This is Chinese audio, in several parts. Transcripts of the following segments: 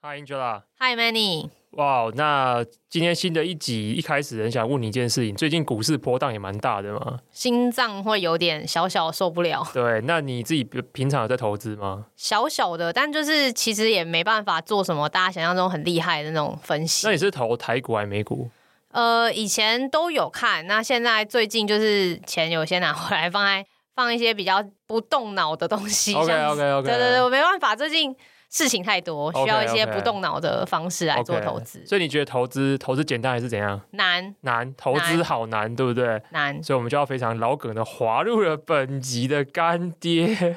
Hi Angela。Hi Manny。哇，wow, 那今天新的一集一开始很想问你一件事情，最近股市波荡也蛮大的嘛，心脏会有点小小受不了。对，那你自己平常有在投资吗？小小的，但就是其实也没办法做什么大家想象中很厉害的那种分析。那你是投台股还是美股？呃，以前都有看，那现在最近就是钱有些拿回来放在放一些比较不动脑的东西。OK OK OK。对对对，我没办法，最近。事情太多，需要一些不动脑的方式来做投资。Okay, okay. 所以你觉得投资投资简单还是怎样？难难，投资好难，难对不对？难。所以我们就要非常老梗的滑入了本集的干爹。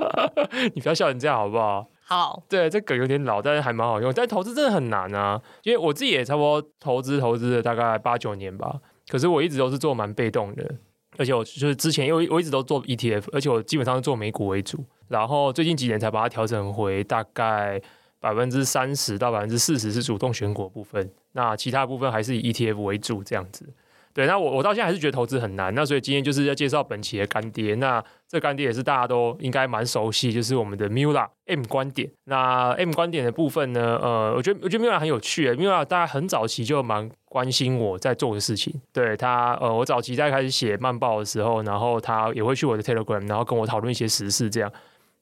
你不要笑成这样好不好？好。对，这梗有点老，但是还蛮好用。但投资真的很难啊，因为我自己也差不多投资投资了大概八九年吧。可是我一直都是做蛮被动的，而且我就是之前因为我一直都做 ETF，而且我基本上是做美股为主。然后最近几年才把它调整回大概百分之三十到百分之四十是主动选股部分，那其他部分还是以 ETF 为主这样子。对，那我我到现在还是觉得投资很难。那所以今天就是要介绍本期的干爹。那这干爹也是大家都应该蛮熟悉，就是我们的 Mula M 观点。那 M 观点的部分呢，呃，我觉得我觉得 Mula 很有趣。Mula 大家很早期就蛮关心我在做的事情。对他，呃，我早期在开始写慢报的时候，然后他也会去我的 Telegram，然后跟我讨论一些时事这样。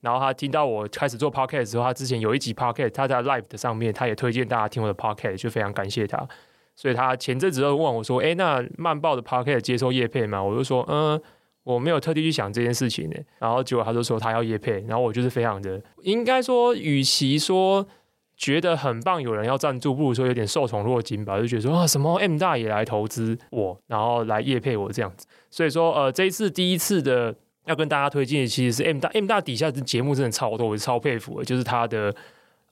然后他听到我开始做 podcast 之后，他之前有一集 podcast，他在 live 的上面，他也推荐大家听我的 podcast，就非常感谢他。所以他前阵子就问我说：“哎，那慢报的 podcast 接受业配吗？”我就说：“嗯，我没有特地去想这件事情呢。”然后结果他就说他要业配，然后我就是非常的，应该说，与其说觉得很棒，有人要赞助，不如说有点受宠若惊吧，就觉得说啊，什么 M 大也来投资我，然后来业配我这样子。所以说，呃，这一次第一次的。要跟大家推荐的其实是 M 大 M 大底下的节目真的超多，我超佩服的，就是他的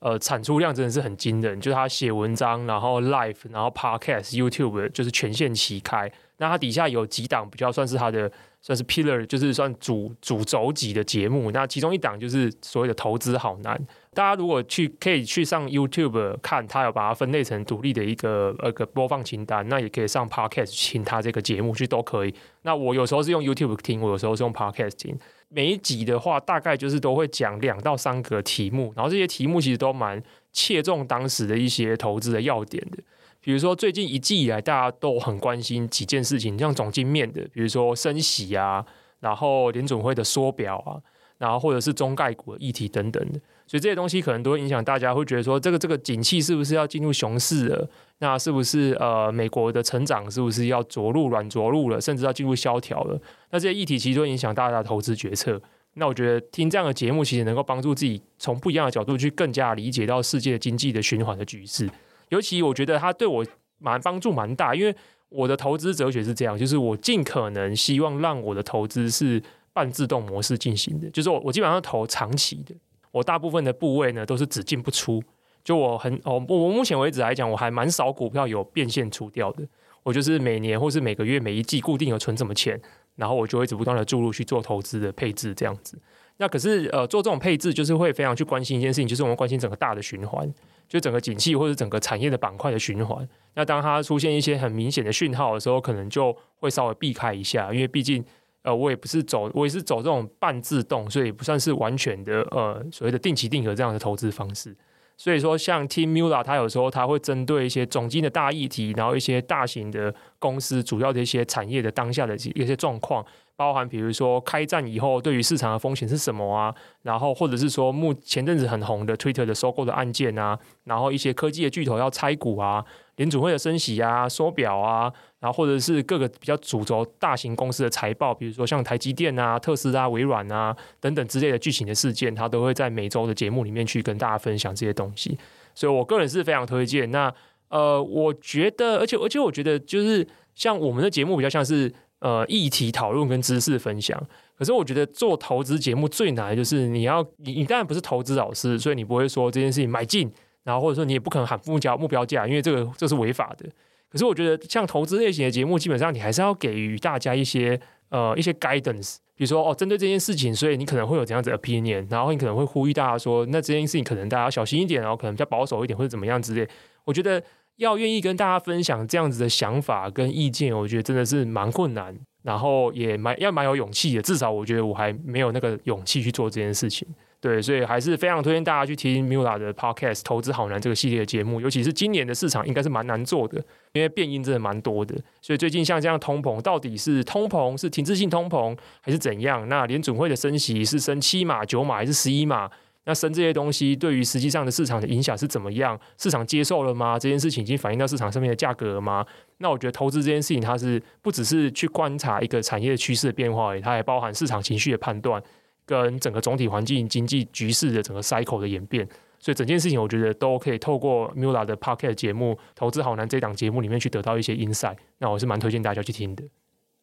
呃产出量真的是很惊人，就是他写文章，然后 Live，然后 Podcast、YouTube 就是全线齐开。那他底下有几档比较算是他的算是 Pillar，就是算主主轴级的节目。那其中一档就是所谓的投资好难。大家如果去可以去上 YouTube 看，他有把它分类成独立的一个呃个播放清单，那也可以上 Podcast 听他这个节目去都可以。那我有时候是用 YouTube 听，我有时候是用 Podcast 听。每一集的话，大概就是都会讲两到三个题目，然后这些题目其实都蛮切中当时的一些投资的要点的。比如说最近一季以来，大家都很关心几件事情，像总经面的，比如说升息啊，然后联准会的缩表啊，然后或者是中概股的议题等等的。所以这些东西可能都会影响大家，会觉得说这个这个景气是不是要进入熊市了？那是不是呃美国的成长是不是要着陆软着陆了，甚至要进入萧条了？那这些议题其实都影响大家的投资决策。那我觉得听这样的节目，其实能够帮助自己从不一样的角度去更加理解到世界经济的循环的局势。尤其我觉得它对我蛮帮助蛮大，因为我的投资哲学是这样，就是我尽可能希望让我的投资是半自动模式进行的，就是我我基本上投长期的。我大部分的部位呢都是只进不出，就我很哦，我目前为止来讲，我还蛮少股票有变现出掉的。我就是每年或是每个月每一季固定有存什么钱，然后我就会一直不断的注入去做投资的配置这样子。那可是呃做这种配置就是会非常去关心一件事情，就是我们关心整个大的循环，就整个景气或者整个产业的板块的循环。那当它出现一些很明显的讯号的时候，可能就会稍微避开一下，因为毕竟。呃，我也不是走，我也是走这种半自动，所以不算是完全的呃所谓的定期定额这样的投资方式。所以说，像 Team Mula，他有时候他会针对一些总经的大议题，然后一些大型的公司主要的一些产业的当下的一些状况，包含比如说开战以后对于市场的风险是什么啊，然后或者是说目前阵子很红的 Twitter 的收购的案件啊，然后一些科技的巨头要拆股啊，联准会的升息啊，缩表啊。然后或者是各个比较主轴大型公司的财报，比如说像台积电啊、特斯拉、微软啊等等之类的剧情的事件，他都会在每周的节目里面去跟大家分享这些东西。所以我个人是非常推荐。那呃，我觉得，而且而且我觉得，就是像我们的节目比较像是呃议题讨论跟知识分享。可是我觉得做投资节目最难的就是你要你你当然不是投资老师，所以你不会说这件事情买进，然后或者说你也不可能喊目标目标价，因为这个这是违法的。可是我觉得，像投资类型的节目，基本上你还是要给予大家一些呃一些 guidance，比如说哦，针对这件事情，所以你可能会有怎样子的 opinion，然后你可能会呼吁大家说，那这件事情可能大家小心一点，然后可能比较保守一点，或者怎么样之类。我觉得要愿意跟大家分享这样子的想法跟意见，我觉得真的是蛮困难，然后也蛮要蛮有勇气的。至少我觉得我还没有那个勇气去做这件事情。对，所以还是非常推荐大家去听 Miula 的 Podcast《投资好难》这个系列的节目，尤其是今年的市场应该是蛮难做的，因为变因真的蛮多的。所以最近像这样通膨，到底是通膨是停滞性通膨还是怎样？那联准会的升息是升七码、九码还是十一码？那升这些东西对于实际上的市场的影响是怎么样？市场接受了吗？这件事情已经反映到市场上面的价格了吗？那我觉得投资这件事情，它是不只是去观察一个产业趋势的变化，它还包含市场情绪的判断，跟整个总体环境经济局势的整个 cycle 的演变。所以整件事情，我觉得都可以透过 Mula 的 Podcast 节目《投资好难》这档节目里面去得到一些 insight。那我是蛮推荐大家去听的。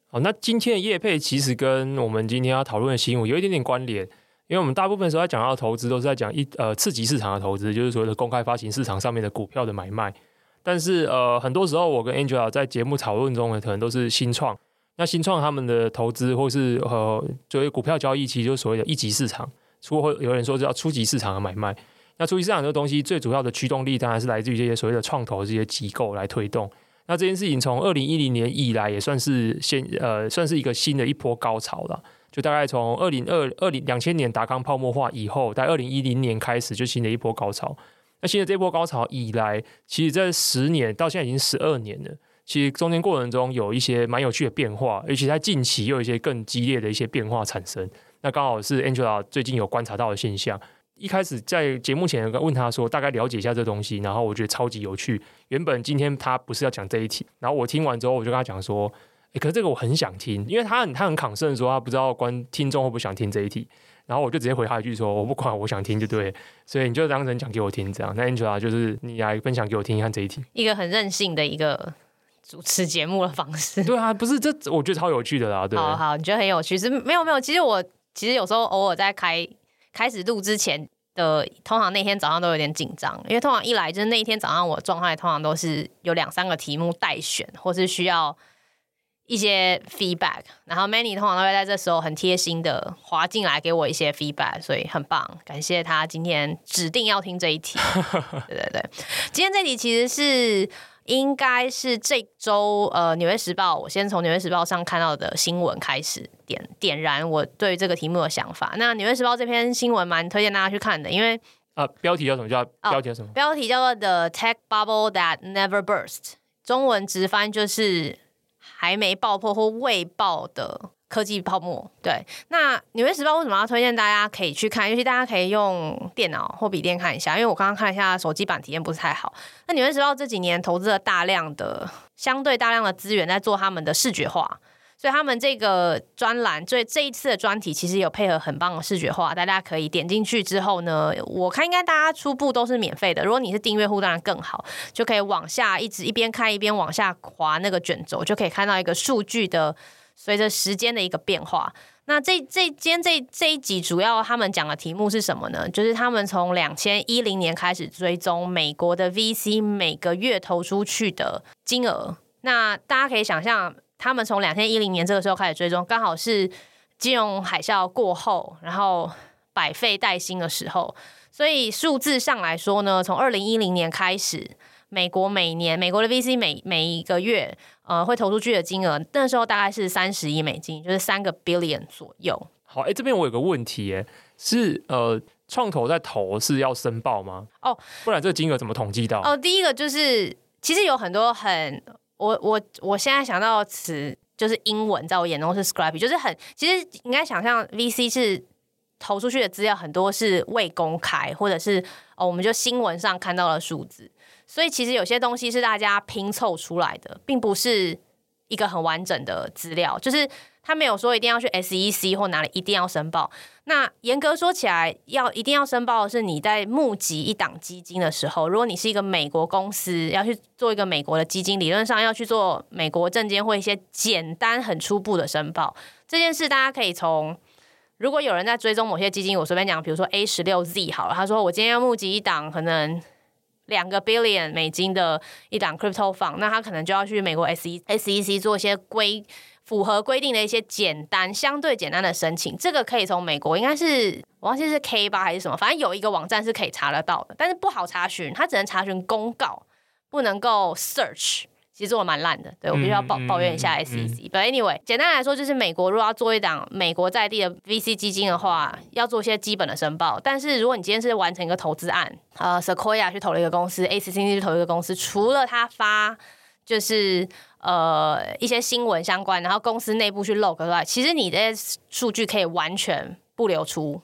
好，那今天的业配其实跟我们今天要讨论的新闻有一点点关联。因为我们大部分时候在讲到投资，都是在讲一呃次级市场的投资，就是所谓的公开发行市场上面的股票的买卖。但是呃很多时候，我跟 Angela 在节目讨论中呢，可能都是新创。那新创他们的投资，或是呃作为股票交易，其实就是所谓的一级市场。除会有人说叫初级市场的买卖。那初级市场这个东西，最主要的驱动力当然是来自于这些所谓的创投这些机构来推动。那这件事情从二零一零年以来，也算是先呃算是一个新的一波高潮了。就大概从二零二二零两千年达康泡沫化以后，在二零一零年开始就新的一波高潮。那新的这波高潮以来，其实这十年到现在已经十二年了。其实中间过程中有一些蛮有趣的变化，而且在近期又有一些更激烈的一些变化产生。那刚好是 Angela 最近有观察到的现象。一开始在节目前问他说，大概了解一下这东西，然后我觉得超级有趣。原本今天他不是要讲这一题，然后我听完之后，我就跟他讲说。欸、可是这个我很想听，因为他很他很抗胜说他不知道观听众会不会想听这一题，然后我就直接回他一句说我不管，我想听就对，所以你就当成讲给我听这样。那 Angela 就是你来分享给我听一看这一题，一个很任性的一个主持节目的方式。对啊，不是这我觉得超有趣的啦。对，好好，你觉得很有趣？是没有没有，其实我其实有时候偶尔在开开始录之前的，通常那天早上都有点紧张，因为通常一来就是那一天早上我状态通常都是有两三个题目待选，或是需要。一些 feedback，然后 Manny 通常都会在这时候很贴心的滑进来给我一些 feedback，所以很棒，感谢他今天指定要听这一题。对对对，今天这题其实是应该是这周呃《纽约时报》，我先从《纽约时报》上看到的新闻开始点点燃我对这个题目的想法。那《纽约时报》这篇新闻蛮推荐大家去看的，因为啊，标题叫什么？叫标题叫什么？哦，标题叫做 The Tech Bubble That Never Burst，中文直翻就是。还没爆破或未爆的科技泡沫，对。那《纽约时报》为什么要推荐大家可以去看？尤其大家可以用电脑或笔电看一下，因为我刚刚看了一下手机版体验不是太好。那《纽约时报》这几年投资了大量的、相对大量的资源在做他们的视觉化。所以他们这个专栏，所以这一次的专题其实有配合很棒的视觉化，大家可以点进去之后呢，我看应该大家初步都是免费的。如果你是订阅户，当然更好，就可以往下一直一边看一边往下滑那个卷轴，就可以看到一个数据的随着时间的一个变化。那这这今天这这一集主要他们讲的题目是什么呢？就是他们从两千一零年开始追踪美国的 VC 每个月投出去的金额。那大家可以想象。他们从两千一零年这个时候开始追踪，刚好是金融海啸过后，然后百废待兴的时候。所以数字上来说呢，从二零一零年开始，美国每年美国的 VC 每每一个月呃会投出去的金额，那时候大概是三十亿美金，就是三个 billion 左右。好，哎，这边我有个问题，哎，是呃创投在投是要申报吗？哦，不然这个金额怎么统计到？哦，第一个就是其实有很多很。我我我现在想到的词就是英文，在我眼中是 scrappy，就是很其实应该想象 VC 是投出去的资料很多是未公开，或者是哦我们就新闻上看到了数字，所以其实有些东西是大家拼凑出来的，并不是一个很完整的资料，就是。他没有说一定要去 SEC 或哪里一定要申报。那严格说起来，要一定要申报的是你在募集一档基金的时候，如果你是一个美国公司要去做一个美国的基金，理论上要去做美国证监会一些简单很初步的申报。这件事大家可以从，如果有人在追踪某些基金，我随便讲，比如说 A 十六 Z 好了，他说我今天要募集一档可能两个 billion 美金的一档 crypto 房那他可能就要去美国 SEC 做一些规。符合规定的一些简单、相对简单的申请，这个可以从美国应该是我忘记是 K 八还是什么，反正有一个网站是可以查得到的，但是不好查询，它只能查询公告，不能够 search 其实做的蛮烂的。对，我必须要抱抱怨一下 SEC。嗯 But anyway，简单来说就是美国如果要做一档美国在地的 VC 基金的话，要做一些基本的申报。但是如果你今天是完成一个投资案，呃，Sequoia 去投了一个公司，ACC 去投了一个公司，除了他发就是呃一些新闻相关，然后公司内部去 log 之外，其实你的数据可以完全不流出。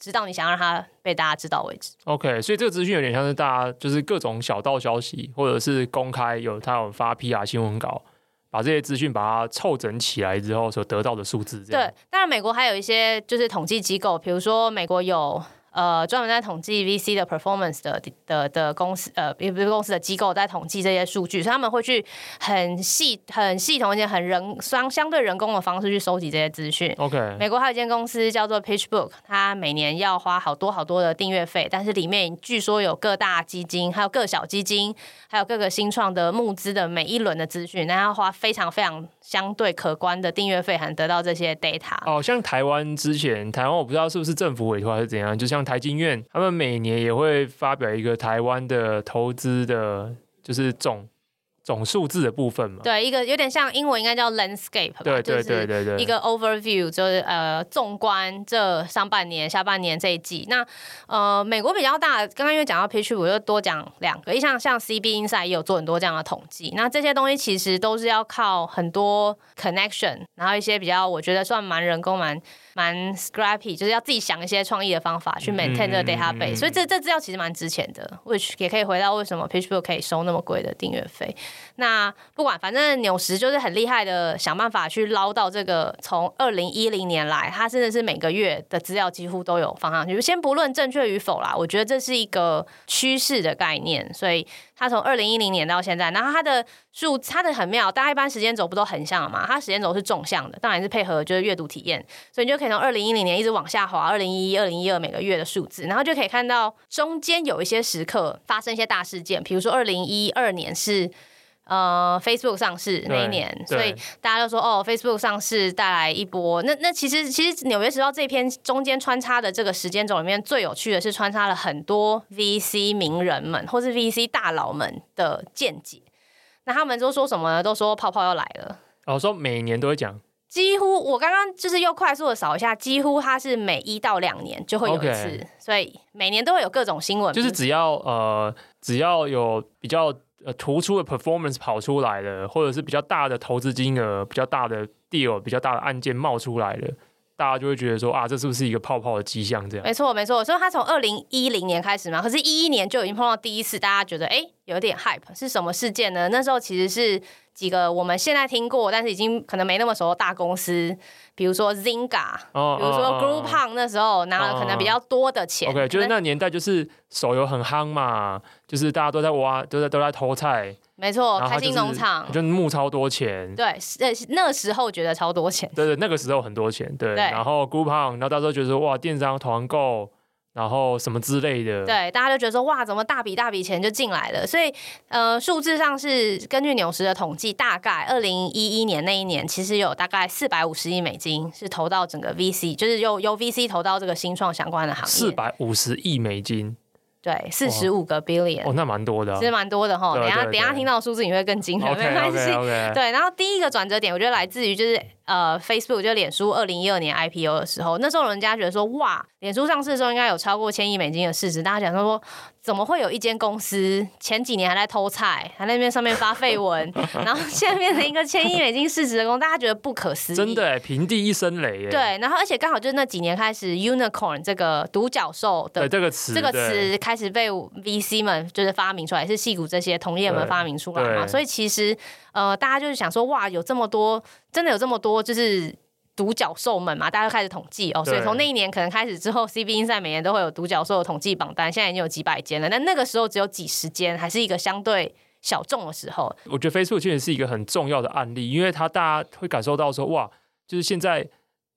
直到你想让它被大家知道为止。OK，所以这个资讯有点像是大家就是各种小道消息，或者是公开有他有发 PR 新闻稿，把这些资讯把它凑整起来之后所得到的数字。对，当然美国还有一些就是统计机构，比如说美国有。呃，专门在统计 VC 的 performance 的的的公司，呃，也不是公司的机构在统计这些数据，所以他们会去很细、很系统一些很人相相对人工的方式去收集这些资讯。OK，美国还有一间公司叫做 PitchBook，它每年要花好多好多的订阅费，但是里面据说有各大基金、还有各小基金、还有各个新创的募资的每一轮的资讯，那要花非常非常相对可观的订阅费，才能得到这些 data。哦，像台湾之前，台湾我不知道是不是政府委托还是怎样，就像。台经院他们每年也会发表一个台湾的投资的，就是总总数字的部分嘛。对，一个有点像英文应该叫 landscape 吧。对对对对对。一个 overview 就是呃，纵观这上半年、下半年这一季。那呃，美国比较大，刚刚因为讲到 PitchBook，我就多讲两个。一像像 CB Insight 也有做很多这样的统计。那这些东西其实都是要靠很多 connection，然后一些比较我觉得算蛮人工蛮。蛮 scrappy，就是要自己想一些创意的方法去 maintain 这个 database，、嗯、所以这这资料其实蛮值钱的，which 也可以回到为什么 PitchBook 可以收那么贵的订阅费。那不管，反正纽时就是很厉害的，想办法去捞到这个。从二零一零年来，它真的是每个月的资料几乎都有放上去。先不论正确与否啦，我觉得这是一个趋势的概念，所以。它从二零一零年到现在，然后它的数，它的很妙，大家一般时间轴不都横向嘛？它时间轴是纵向的，当然是配合就是阅读体验，所以你就可以从二零一零年一直往下滑，二零一一、二零一二每个月的数字，然后就可以看到中间有一些时刻发生一些大事件，比如说二零一二年是。呃，Facebook 上市那一年，所以大家都说哦，Facebook 上市带来一波。那那其实其实《纽约时报》这篇中间穿插的这个时间轴里面，最有趣的是穿插了很多 VC 名人们或是 VC 大佬们的见解。那他们都说什么呢？都说泡泡要来了。我、哦、说每年都会讲。几乎我刚刚就是又快速的扫一下，几乎它是每一到两年就会有一次.所以每年都会有各种新闻。就是只要呃只要有比较。呃，突出的 performance 跑出来了，或者是比较大的投资金额、比较大的 deal、比较大的案件冒出来了，大家就会觉得说啊，这是不是一个泡泡的迹象？这样。没错，没错。所以他从二零一零年开始嘛，可是一一年就已经碰到第一次，大家觉得哎，有点 hype，是什么事件呢？那时候其实是。几个我们现在听过，但是已经可能没那么熟的大公司，比如说 Zynga，哦，比如说 Groupon，那时候拿了可能比较多的钱。哦、OK，就是那年代就是手游很夯嘛，就是大家都在挖，都在都在偷菜。没错，开心农场就募超多钱。对，那时候觉得超多钱。对对，那个时候很多钱。对，对然后 Groupon，然后到时候觉得说哇，电商团购。然后什么之类的，对，大家就觉得说哇，怎么大笔大笔钱就进来了？所以，呃，数字上是根据纽时的统计，大概二零一一年那一年，其实有大概四百五十亿美金是投到整个 VC，就是由由 VC 投到这个新创相关的行业。四百五十亿美金，对，四十五个 billion，哦，那蛮多的，啊，其实蛮多的哈。等下等下听到的数字你会更惊人，没关系。对，然后第一个转折点，我觉得来自于就是呃，Facebook 就脸书二零一二年 IPO 的时候，那时候人家觉得说哇。脸书上市的时候应该有超过千亿美金的市值，大家讲说说怎么会有一间公司前几年还在偷菜，还在那边上面发绯闻，然后现在变成一个千亿美金市值的公司，大家觉得不可思议。真的，平地一声雷。对，然后而且刚好就是那几年开始，unicorn 这个独角兽的这个词，这个词开始被 VC 们就是发明出来，是戏骨这些同业们发明出来嘛，所以其实呃，大家就是想说哇，有这么多，真的有这么多，就是。独角兽们嘛，大家就开始统计哦，所以从那一年可能开始之后，CB Insight 每年都会有独角兽的统计榜单，现在已经有几百间了。但那个时候只有几十间，还是一个相对小众的时候。我觉得 Facebook 确实是一个很重要的案例，因为它大家会感受到说，哇，就是现在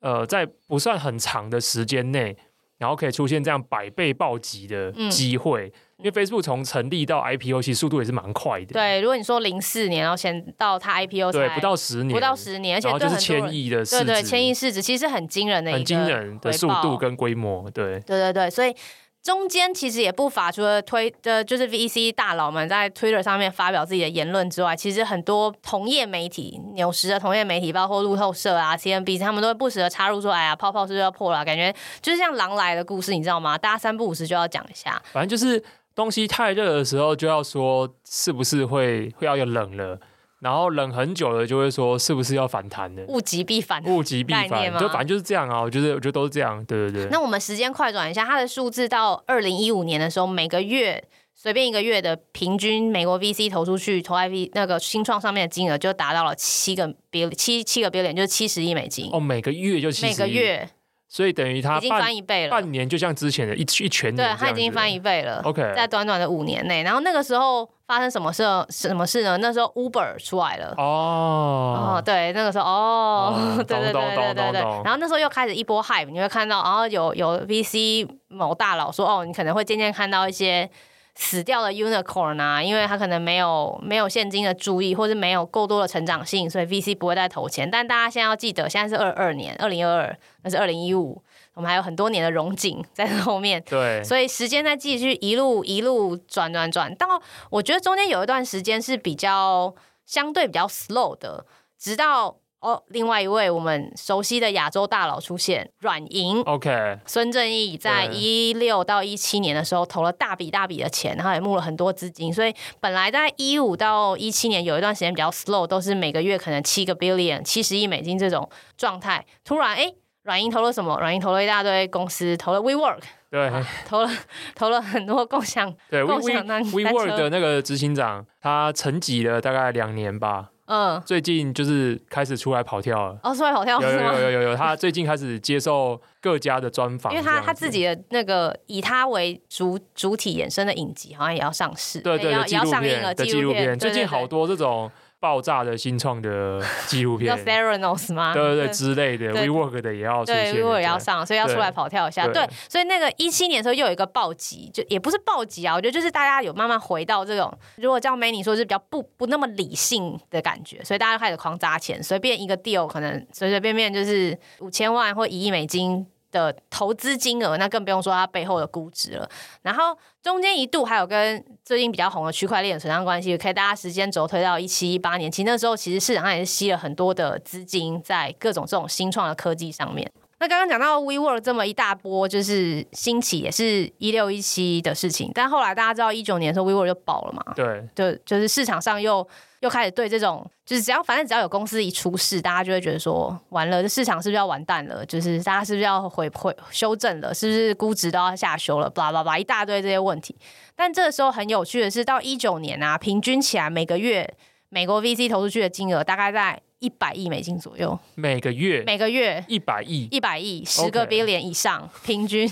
呃，在不算很长的时间内，然后可以出现这样百倍暴击的机会。嗯因为 Facebook 从成立到 IPO 其实速度也是蛮快的。对，如果你说零四年，然后先到它 IPO，对，不到十年，不到十年，而且对就是千亿的市值，对对，千亿市值其实很惊人的一个，很惊人的速度跟规模，对，对对对，所以中间其实也不乏除了推的，就是 VC 大佬们在 Twitter 上面发表自己的言论之外，其实很多同业媒体、纽时的同业媒体，包括路透社啊、CNBC，他们都会不时的插入说：“哎呀，泡泡是不是要破了？”感觉就是像狼来的故事，你知道吗？大家三不五时就要讲一下。反正就是东西太热的时候，就要说是不是会会要有冷了。然后冷很久了，就会说是不是要反弹的？物极必反，物极必反，就反正就是这样啊。我觉得，我觉得都是这样，对对对。那我们时间快转一下，它的数字到二零一五年的时候，每个月随便一个月的平均美国 VC 投出去投 IV 那个新创上面的金额就达到了七个 billion，七七个 billion 就是七十亿美金。哦，每个月就七十亿。每个月。所以等于他已经翻一倍了，半年就像之前的一一全年，对，他已经翻一倍了。OK，在短短的五年内，然后那个时候发生什么事？什么事呢？那时候 Uber 出来了。哦，哦，对，那个时候，哦，哦对对对对对对。然后那时候又开始一波 hype，你会看到，然后有有 VC 某大佬说，哦，你可能会渐渐看到一些。死掉的 unicorn 啊，因为他可能没有没有现金的注意，或是没有够多的成长性，所以 VC 不会再投钱。但大家现在要记得，现在是二二年，二零二二，那是二零一五，我们还有很多年的荣景在后面。对，所以时间在继续一路一路转转转，到我觉得中间有一段时间是比较相对比较 slow 的，直到。哦，另外一位我们熟悉的亚洲大佬出现，软银。OK，孙正义在一六到一七年的时候投了大笔大笔的钱，然后也募了很多资金，所以本来在一五到一七年有一段时间比较 slow，都是每个月可能七个 billion 七十亿美金这种状态。突然，哎，软银投了什么？软银投了一大堆公司，投了 WeWork，对，啊、投了投了很多共享，对共享单 WeWork 的那个执行长，他沉寂了大概两年吧。嗯，最近就是开始出来跑跳了。哦，出来跑跳是吗？有有有有有，他最近开始接受各家的专访，因为他他自己的那个以他为主主体衍生的影集，好像也要上市，对对，要上映了纪录片，最近好多这种。爆炸的新创的纪录片，叫 Theranos 吗？对对对，之类的，WeWork 的也要出现，对，WeWork 也要上，所以要出来跑跳一下。对，所以那个一七年的时候又有一个暴击，就也不是暴击啊，我觉得就是大家有慢慢回到这种，如果叫 Manny 说是比较不不那么理性的感觉，所以大家开始狂砸钱，随便一个 deal 可能随随便便就是五千万或一亿美金。的投资金额，那更不用说它背后的估值了。然后中间一度还有跟最近比较红的区块链扯上关系，可以大家时间轴推到一七一八年，其实那时候其实市场上也是吸了很多的资金在各种这种新创的科技上面。那刚刚讲到 WeWork 这么一大波就是兴起，也是一六一七的事情，但后来大家知道一九年的时候 WeWork 就爆了嘛？对，就就是市场上又。又开始对这种，就是只要反正只要有公司一出事，大家就会觉得说完了，这市场是不是要完蛋了？就是大家是不是要回回修正了？是不是估值都要下修了？巴拉巴拉一大堆这些问题。但这个时候很有趣的是，到一九年啊，平均起来每个月美国 VC 投出去的金额大概在一百亿美金左右。每个月，每个月一百亿，一百亿，十个 billion 以上.平均。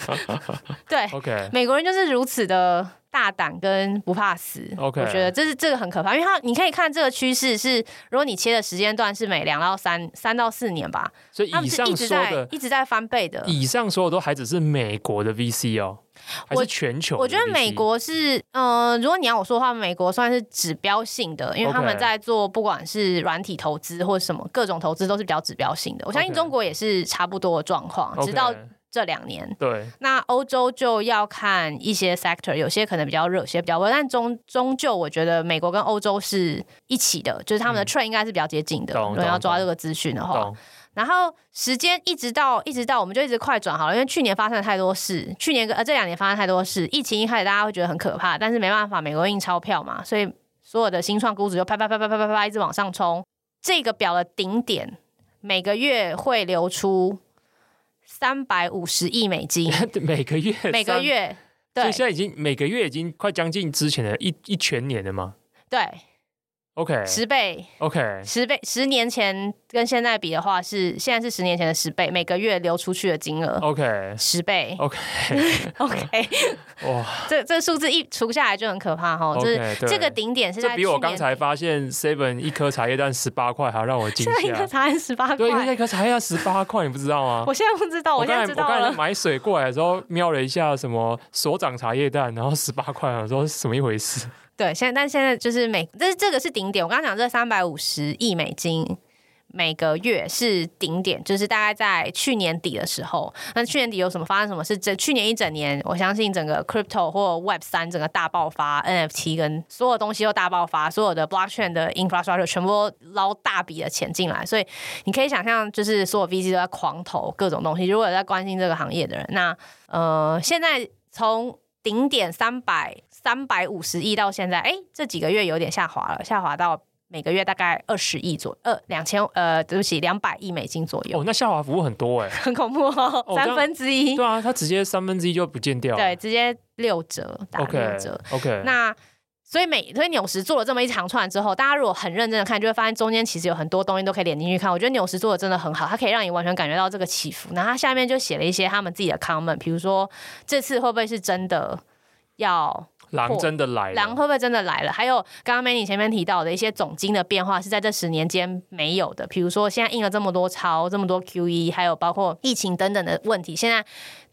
对，OK，美国人就是如此的。大胆跟不怕死.我觉得这是这个很可怕，因为它你可以看这个趋势是，如果你切的时间段是每两到三三到四年吧，所以以上说的一直在，一直在翻倍的。以上说的都还只是美国的 VC 哦，还是全球？我觉得美国是，嗯、呃，如果你要我说的话，美国算是指标性的，因为他们在做不管是软体投资或者什么各种投资都是比较指标性的。我相信中国也是差不多的状况直到。这两年，对，那欧洲就要看一些 sector，有些可能比较热，有些比较温，但终终究我觉得美国跟欧洲是一起的，就是他们的 trend 应该是比较接近的。如果要抓这个资讯的话，然后时间一直到一直到，我们就一直快转好了，因为去年发生了太多事，去年呃这两年发生太多事，疫情一开始大家会觉得很可怕，但是没办法，美国印钞票嘛，所以所有的新创估值就啪啪啪啪啪啪啪一直往上冲，这个表的顶点每个月会流出。三百五十亿美金，每个月，每个月，对，所以现在已经每个月已经快将近之前的一一全年了吗？对。OK，十倍，OK，十倍，十年前跟现在比的话是，现在是十年前的十倍，每个月流出去的金额，OK，十倍，OK，OK，哇，这这数字一除下来就很可怕哈，就是这个顶点是在，比我刚才发现 Seven 一颗茶叶蛋十八块还要让我惊 吓，一颗茶叶蛋十八块，对，一颗茶叶蛋十八块，你不知道吗？我现在不知道，我现在知道了。我刚才买水过来的时候瞄了一下，什么所长茶叶蛋，然后十八块，我说是什么一回事？对，现在但现在就是每，这是这个是顶点。我刚刚讲这三百五十亿美金，每个月是顶点，就是大概在去年底的时候。那去年底有什么发生什么事？这去年一整年，我相信整个 crypto 或 Web 三整个大爆发，NFT 跟所有东西都大爆发，所有的 blockchain 的 infrastructure 全部都捞大笔的钱进来。所以你可以想象，就是所有 VC 都在狂投各种东西。如果有在关心这个行业的人，那呃，现在从顶点三百三百五十亿到现在，哎，这几个月有点下滑了，下滑到。每个月大概二十亿左右，呃，两千，呃，对不起，两百亿美金左右。哦，那下滑幅度很多哎，很恐怖哦，哦三分之一。对啊，它直接三分之一就不见掉。对，直接六折，打六折。OK, okay. 那所以每所以纽石做了这么一长串之后，大家如果很认真的看，就会发现中间其实有很多东西都可以连进去看。我觉得纽石做的真的很好，它可以让你完全感觉到这个起伏。那它下面就写了一些他们自己的 comment，比如说这次会不会是真的要。狼真的来了，狼会不会真的来了？还有刚刚 Manny 前面提到的一些总金的变化是在这十年间没有的，比如说现在印了这么多钞，这么多 QE，还有包括疫情等等的问题，现在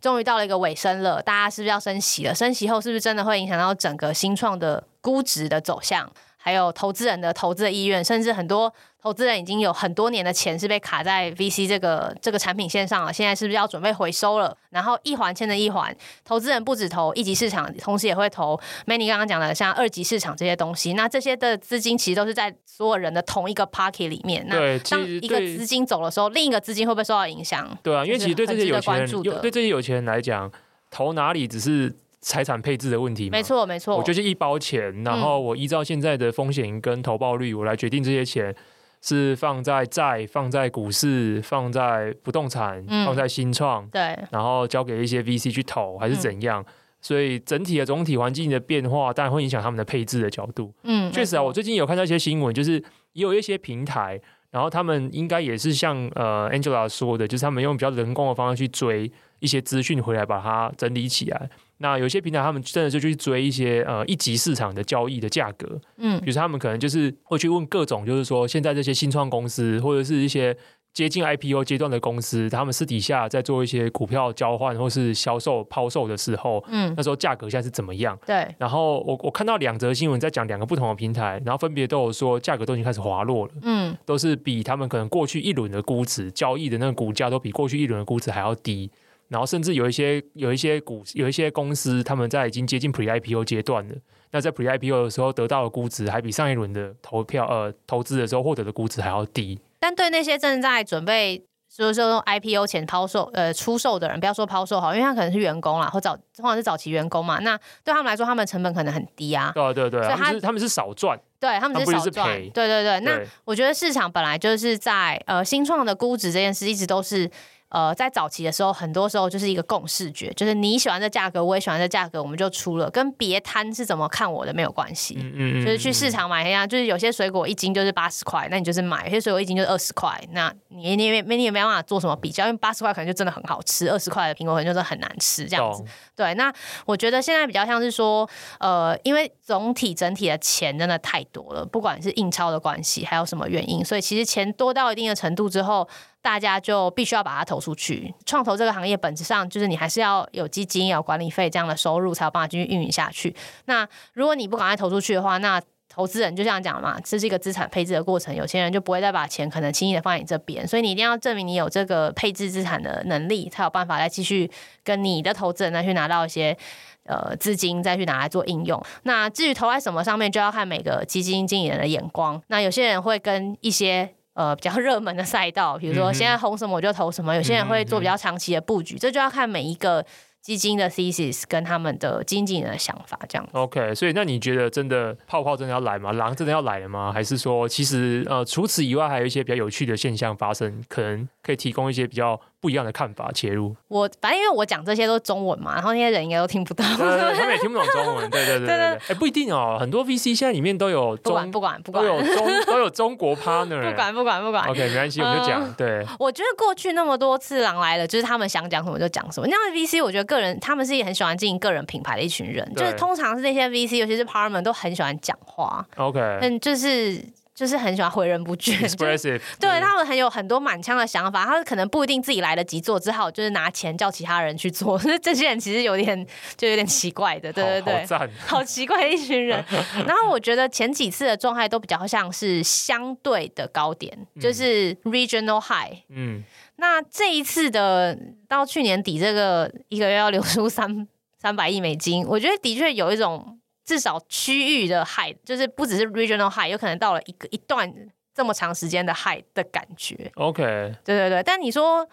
终于到了一个尾声了，大家是不是要升息了？升息后是不是真的会影响到整个新创的估值的走向？还有投资人的投资的意愿，甚至很多投资人已经有很多年的钱是被卡在 VC 这个这个产品线上了，现在是不是要准备回收了？然后一环牵着一环，投资人不止投一级市场，同时也会投 Manny 刚刚讲的像二级市场这些东西。那这些的资金其实都是在所有人的同一个 pocket 里面。对，那当一个资金走的时候，另一个资金会不会受到影响？对啊，因为其实对这些有钱人，有对这些有钱人来讲，投哪里只是。财产配置的问题，没错没错，我就是一包钱，然后我依照现在的风险跟投报率，我来决定这些钱是放在债、放在股市、放在不动产、嗯、放在新创，对，然后交给一些 VC 去投，还是怎样？嗯、所以整体的总体环境的变化，当然会影响他们的配置的角度。嗯，确实啊，我最近有看到一些新闻，就是也有一些平台，然后他们应该也是像呃 Angela 说的，就是他们用比较人工的方式去追一些资讯回来，把它整理起来。那有些平台，他们真的就去追一些呃一级市场的交易的价格，嗯，比如说他们可能就是会去问各种，就是说现在这些新创公司或者是一些接近 IPO 阶段的公司，他们私底下在做一些股票交换或是销售抛售的时候，嗯，那时候价格现在是怎么样？对。然后我我看到两则新闻在讲两个不同的平台，然后分别都有说价格都已经开始滑落了，嗯，都是比他们可能过去一轮的估值交易的那个股价都比过去一轮的估值还要低。然后甚至有一些有一些股有一些公司，他们在已经接近 Pre IPO 阶段了。那在 Pre IPO 的时候得到的估值，还比上一轮的投票呃投资的时候获得的估值还要低。但对那些正在准备就是说用 IPO 前抛售呃出售的人，不要说抛售好，因为他可能是员工啦，或早通常是早期员工嘛。那对他们来说，他们的成本可能很低啊。对对对，所以他，他们是他们是少赚，对他们是少赚。对对对，对那我觉得市场本来就是在呃新创的估值这件事一直都是。呃，在早期的时候，很多时候就是一个共视觉，就是你喜欢这价格，我也喜欢这价格，我们就出了，跟别摊是怎么看我的没有关系。嗯嗯，就是去市场买一样，就是有些水果一斤就是八十块，那你就是买；有些水果一斤就是二十块，那你你也没你也没办法做什么比较，因为八十块可能就真的很好吃，二十块的苹果可能就是很难吃这样子。Oh. 对，那我觉得现在比较像是说，呃，因为总体整体的钱真的太多了，不管是印钞的关系，还有什么原因，所以其实钱多到一定的程度之后。大家就必须要把它投出去。创投这个行业本质上就是你还是要有基金、有管理费这样的收入，才有办法继续运营下去。那如果你不赶快投出去的话，那投资人就这样讲嘛，这是一个资产配置的过程，有钱人就不会再把钱可能轻易的放在你这边。所以你一定要证明你有这个配置资产的能力，才有办法来继续跟你的投资人再去拿到一些呃资金，再去拿来做应用。那至于投在什么上面，就要看每个基金经理人的眼光。那有些人会跟一些呃，比较热门的赛道，比如说现在红什么我就投什么。嗯、有些人会做比较长期的布局，嗯、这就要看每一个基金的 thesis 跟他们的经纪人的想法这样子。OK，所以那你觉得真的泡泡真的要来吗？狼真的要来了吗？还是说其实呃除此以外还有一些比较有趣的现象发生，可能可以提供一些比较。不一样的看法切入，我反正因为我讲这些都是中文嘛，然后那些人应该都听不到，对对对，他们也听不懂中文，对对对对对，哎，不一定哦，很多 VC 现在里面都有中，不管不管不管，都有中 都有中国 partner，不管不管不管，OK，没关系，我们就讲。对，我觉得过去那么多次狼来了，就是他们想讲什么就讲什么。那样的 VC，我觉得个人他们是也很喜欢经营个人品牌的一群人，就是通常是那些 VC，尤其是 partner 都很喜欢讲话，OK，嗯，就是。就是很喜欢回人不倦，expressive，对他们很有很多满腔的想法，他可能不一定自己来得及做，只好就是拿钱叫其他人去做。这些人其实有点就有点奇怪的，对对对，好，好奇怪的一群人。然后我觉得前几次的状态都比较像是相对的高点，就是 regional high。嗯，那这一次的到去年底，这个一个月要流出三三百亿美金，我觉得的确有一种。至少区域的 high，就是不只是 regional high，有可能到了一个一段这么长时间的 high 的感觉。OK，对对对。但你说，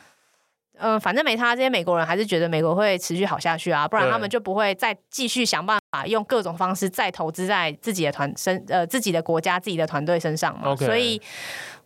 嗯、呃，反正没他，这些美国人还是觉得美国会持续好下去啊，不然他们就不会再继续想办法用各种方式再投资在自己的团身呃自己的国家自己的团队身上嘛。所以，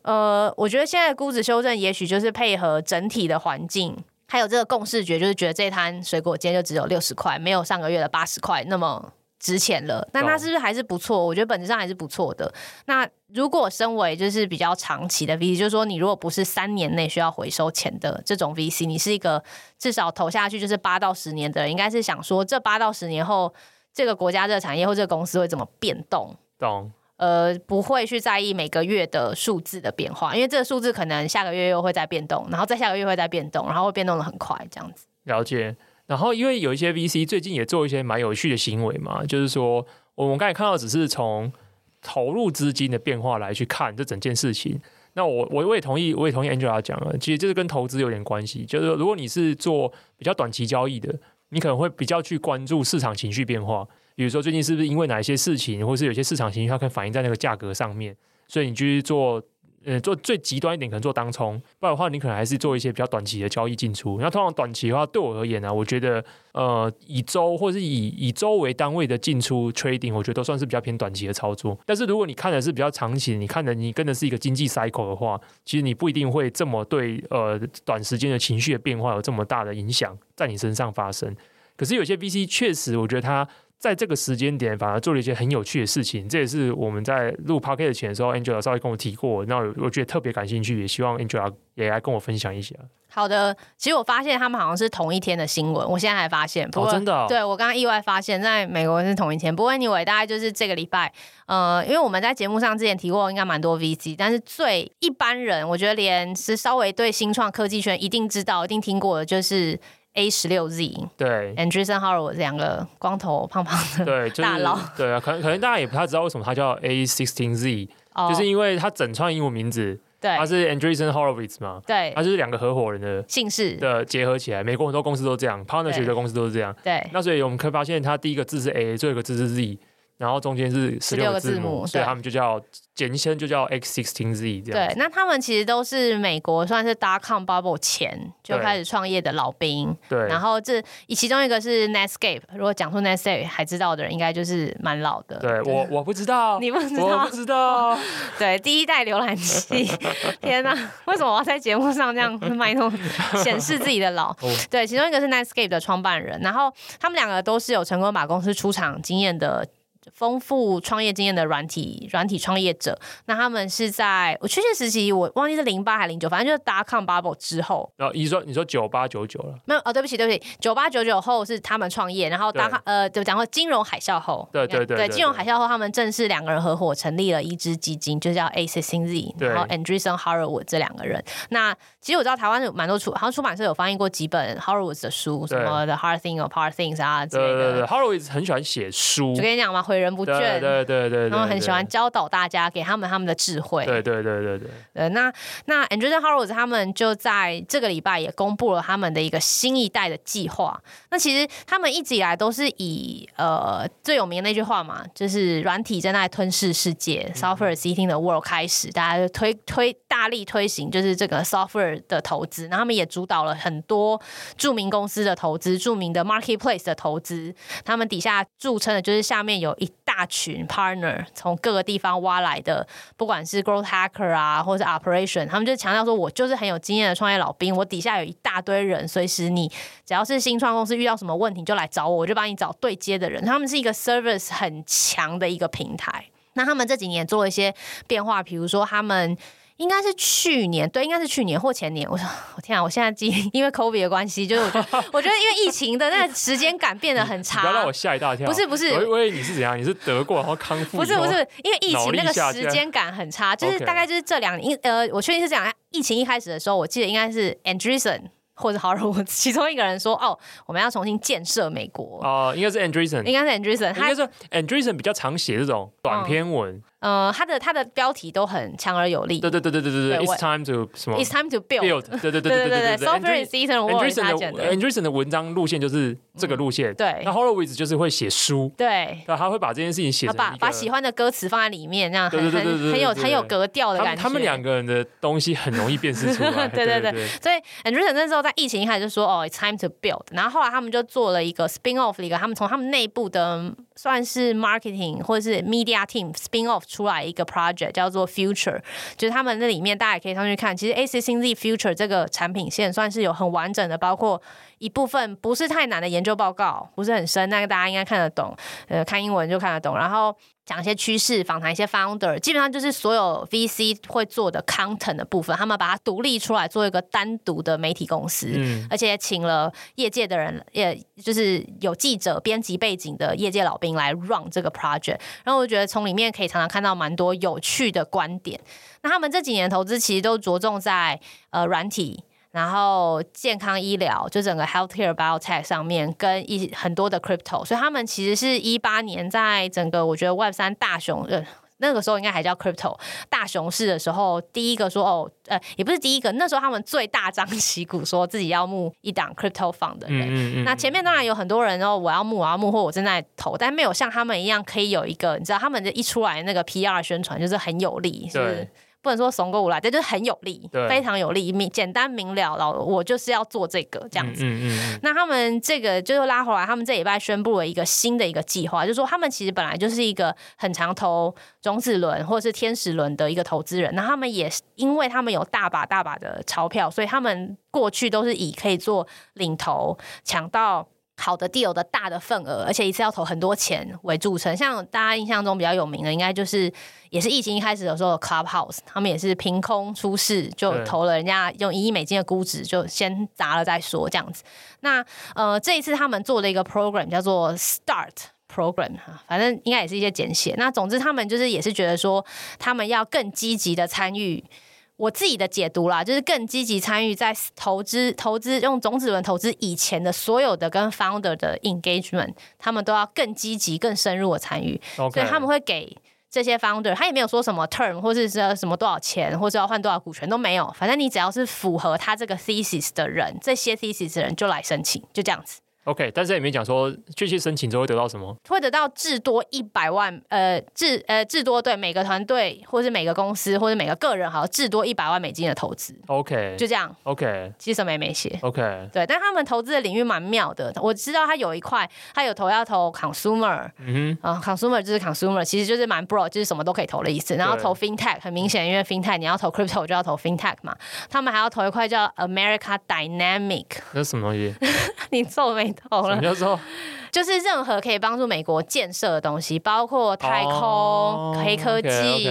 呃，我觉得现在的估值修正也许就是配合整体的环境，还有这个共识觉，就是觉得这摊水果今天就只有六十块，没有上个月的八十块那么。值钱了，那它是不是还是不错？我觉得本质上还是不错的。那如果身为就是比较长期的 VC，就是说你如果不是三年内需要回收钱的这种 VC，你是一个至少投下去就是八到十年的人，应该是想说这八到十年后这个国家、这个产业或这个公司会怎么变动？懂？呃，不会去在意每个月的数字的变化，因为这个数字可能下个月又会再变动，然后再下个月会再变动，然后会变动的很快，这样子。了解。然后，因为有一些 VC 最近也做一些蛮有趣的行为嘛，就是说，我们刚才看到只是从投入资金的变化来去看这整件事情。那我我我也同意，我也同意 Angela 讲了，其实这是跟投资有点关系。就是如果你是做比较短期交易的，你可能会比较去关注市场情绪变化，比如说最近是不是因为哪一些事情，或是有些市场情绪它可以反映在那个价格上面，所以你去做。呃，做最极端一点，可能做当冲，不然的话，你可能还是做一些比较短期的交易进出。那通常短期的话，对我而言呢、我觉得，呃，以周或是以以周为单位的进出 trading，我觉得都算是比较偏短期的操作。但是如果你看的是比较长期，你看的你跟的是一个经济 cycle 的话，其实你不一定会这么对呃短时间的情绪的变化有这么大的影响在你身上发生。可是有些 VC 确实，我觉得它。在这个时间点，反而做了一些很有趣的事情。这也是我们在录 Podcast 前的时候，Angela 稍微跟我提过。那我觉得特别感兴趣，也希望 Angela 也来跟我分享一下。好的，其实我发现他们好像是同一天的新闻，我现在还发现，不过、哦、真的、哦，对我刚刚意外发现，在美国是同一天。不过 anyway，大概就是这个礼拜，呃，因为我们在节目上之前提过，应该蛮多 VC，但是最一般人，我觉得连是稍微对新创科技圈一定知道、一定听过的，就是。A 十六 Z 对，Andreessen Horowitz 两个光头胖胖的对大佬，对啊，可能可能大家也不太知道为什么他叫 A sixteen Z，、oh, 就是因为他整串英文名字，对，他是 Andreessen Horowitz 嘛，对，他就是两个合伙人的姓氏。的结合起来，美国很多公司都这样，partnership 的公司都是这样，对，那所以我们可以发现，他第一个字是 A，最后一个字是 Z。然后中间是十六个字母，所以他们就叫简称就叫 X sixteen Z 这样。对，那他们其实都是美国算是 dot com bubble 前就开始创业的老兵。对。然后这以其中一个是 Netscape，如果讲出 Netscape 还知道的人，应该就是蛮老的。对，对我我不知道，你不知道，我不知道。对，第一代浏览器，天哪！为什么我要在节目上这样卖弄 显示自己的老？对，其中一个是 Netscape 的创办人，然后他们两个都是有成功把公司出厂经验的。丰富创业经验的软体软体创业者，那他们是在我确切时期，我忘记是零八还是零九，反正就是 dot-com bubble 之后。然后你说你说九八九九了？没有哦，对不起对不起，九八九九后是他们创业，然后 dot 呃就讲过金融海啸后，对对对，金融海啸后他们正式两个人合伙成立了一支基金，就叫 A sixteen Z，然后 Andreessen Horowitz 这两个人。那其实我知道台湾有蛮多出，好像出版社有翻译过几本 Horowitz 的书，什么 The Hard Thing or Hard Things 啊之类的。对对对，Horowitz 很喜欢写书，就跟你讲嘛，诙人不倦，对对对对，然后很喜欢教导大家，给他们他们的智慧。对对对对对。呃，那那 Andreessen Horowitz 他们就在这个礼拜也公布了他们的一个新一代的计划。那其实他们一直以来都是以呃最有名的那句话嘛，就是软体正在吞噬世界，嗯，Software is eating the world 开始，大家就推推大力推行就是这个 software 的投资。然后他们也主导了很多著名公司的投资，著名的 marketplace 的投资。他们底下著称的就是下面有一大群 partner 从各个地方挖来的，不管是 growth hacker 啊，或是 operation，他们就强调说，我就是很有经验的创业老兵，我底下有一大堆人，随时你只要是新创公司遇到什么问题，就来找我，我就帮你找对接的人。他们是一个 service 很强的一个平台。那他们这几年做了一些变化，比如说他们应该是去年，对，应该是去年或前年。我说，我天啊，我现在记，因为 COVID 的关系，就是我觉得，我觉得因为疫情的那个时间感变得很差。不要让我吓一大跳。不是不是，我以为你是怎样？你是得过然后康复？不是不是，因为疫情那个时间感很差，就是大概就是这两年，呃，我确定是这样。疫情一开始的时候，我记得应该是 Andreessen 或者 Horowitz 其中一个人说：“哦，我们要重新建设美国。”哦，应该是 Andreessen，应该是 Andreessen，应该是 Andreessen 比较常写这种短篇文。嗯呃，他的他的标题都很强而有力。对对对对对对对，It's time to 什么？It's time to build。对对对对对对对。Software is eaten away。Andreessen 的文章路线就是这个路线。对。那 Horowitz 就是会写书。对。那他会把这件事情写成把把喜欢的歌词放在里面，这样很很很有很有格调的感觉。他们两个人的东西很容易辨识出来。对对对。所以 Andreessen 那时候在疫情一开始就说哦，It's time to build。然后后来他们就做了一个 spin off 一个，他们从他们内部的算是 marketing 或者是 media team spin off 出来一个 project。叫做 Future，就是他们那里面大家也可以上去看。其实 ACCZ Future 这个产品线算是有很完整的，包括一部分不是太难的研究报告，不是很深，那个大家应该看得懂。呃，看英文就看得懂。然后。讲一些趋势，访谈一些 founder，基本上就是所有 VC 会做的 content 的部分，他们把它独立出来做一个单独的媒体公司，嗯，而且请了业界的人，也就是有记者、编辑背景的业界老兵来 run 这个 project。然后我觉得从里面可以常常看到蛮多有趣的观点。那他们这几年投资其实都着重在呃软体。然后健康医疗就整个 healthcare biotech 上面跟一很多的 crypto，所以他们其实是一八年在整个我觉得 Web 三大熊呃那个时候应该还叫 crypto 大熊市的时候，第一个说哦呃也不是第一个，那时候他们最大张旗鼓说自己要募一档 crypto fund 的人。嗯嗯嗯，那前面当然有很多人哦，我要募我要募或我正在投，但没有像他们一样可以有一个你知道他们的一出来那个 PR 宣传就是很有力，是不能说怂个五来，这就是很有力，非常有力，明简单明了，然后我就是要做这个这样子。嗯嗯嗯、那他们这个就是拉回来，他们这礼拜宣布了一个新的一个计划，就是说他们其实本来就是一个很常投种子轮或者是天使轮的一个投资人，那他们也是因为他们有大把大把的钞票，所以他们过去都是以可以做领投抢到。好的 deal 的大的份额，而且一次要投很多钱为著称。像大家印象中比较有名的，应该就是也是疫情一开始的时候，Clubhouse 他们也是凭空出世就投了人家用一亿美金的估值，就先砸了再说这样子。那呃这一次他们做了一个 program 叫做 Start Program，反正应该也是一些简写。那总之他们就是也是觉得说，他们要更积极的参与。我自己的解读啦，就是更积极参与在投资、投资用种子轮投资以前的所有的跟 founder 的 engagement，他们都要更积极、更深入的参与。所以他们会给这些 founder，他也没有说什么 term 或是说什么多少钱，或者要换多少股权都没有。反正你只要是符合他这个 thesis 的人，这些 thesis 的人就来申请，就这样子。OK，但是也没讲说确切申请之后会得到什么，会得到至多一百万，呃，至呃至多对每个团队或是每个公司或者每个个人，好像至多一百万美金的投资。OK，就这样。OK，其实什么也没写。OK，对，但他们投资的领域蛮妙的。我知道他有一块，他有投要投 consumer，嗯哼，啊、uh,，consumer 就是 consumer，其实就是蛮 broad，就是什么都可以投的意思。然后投 fintech，很明显，因为 fintech 你要投 crypto 就要投 fintech 嘛。他们还要投一块叫 America Dynamic，那什么东西？你皱眉头了。就是任何可以帮助美国建设的东西，包括太空、oh, 黑科技.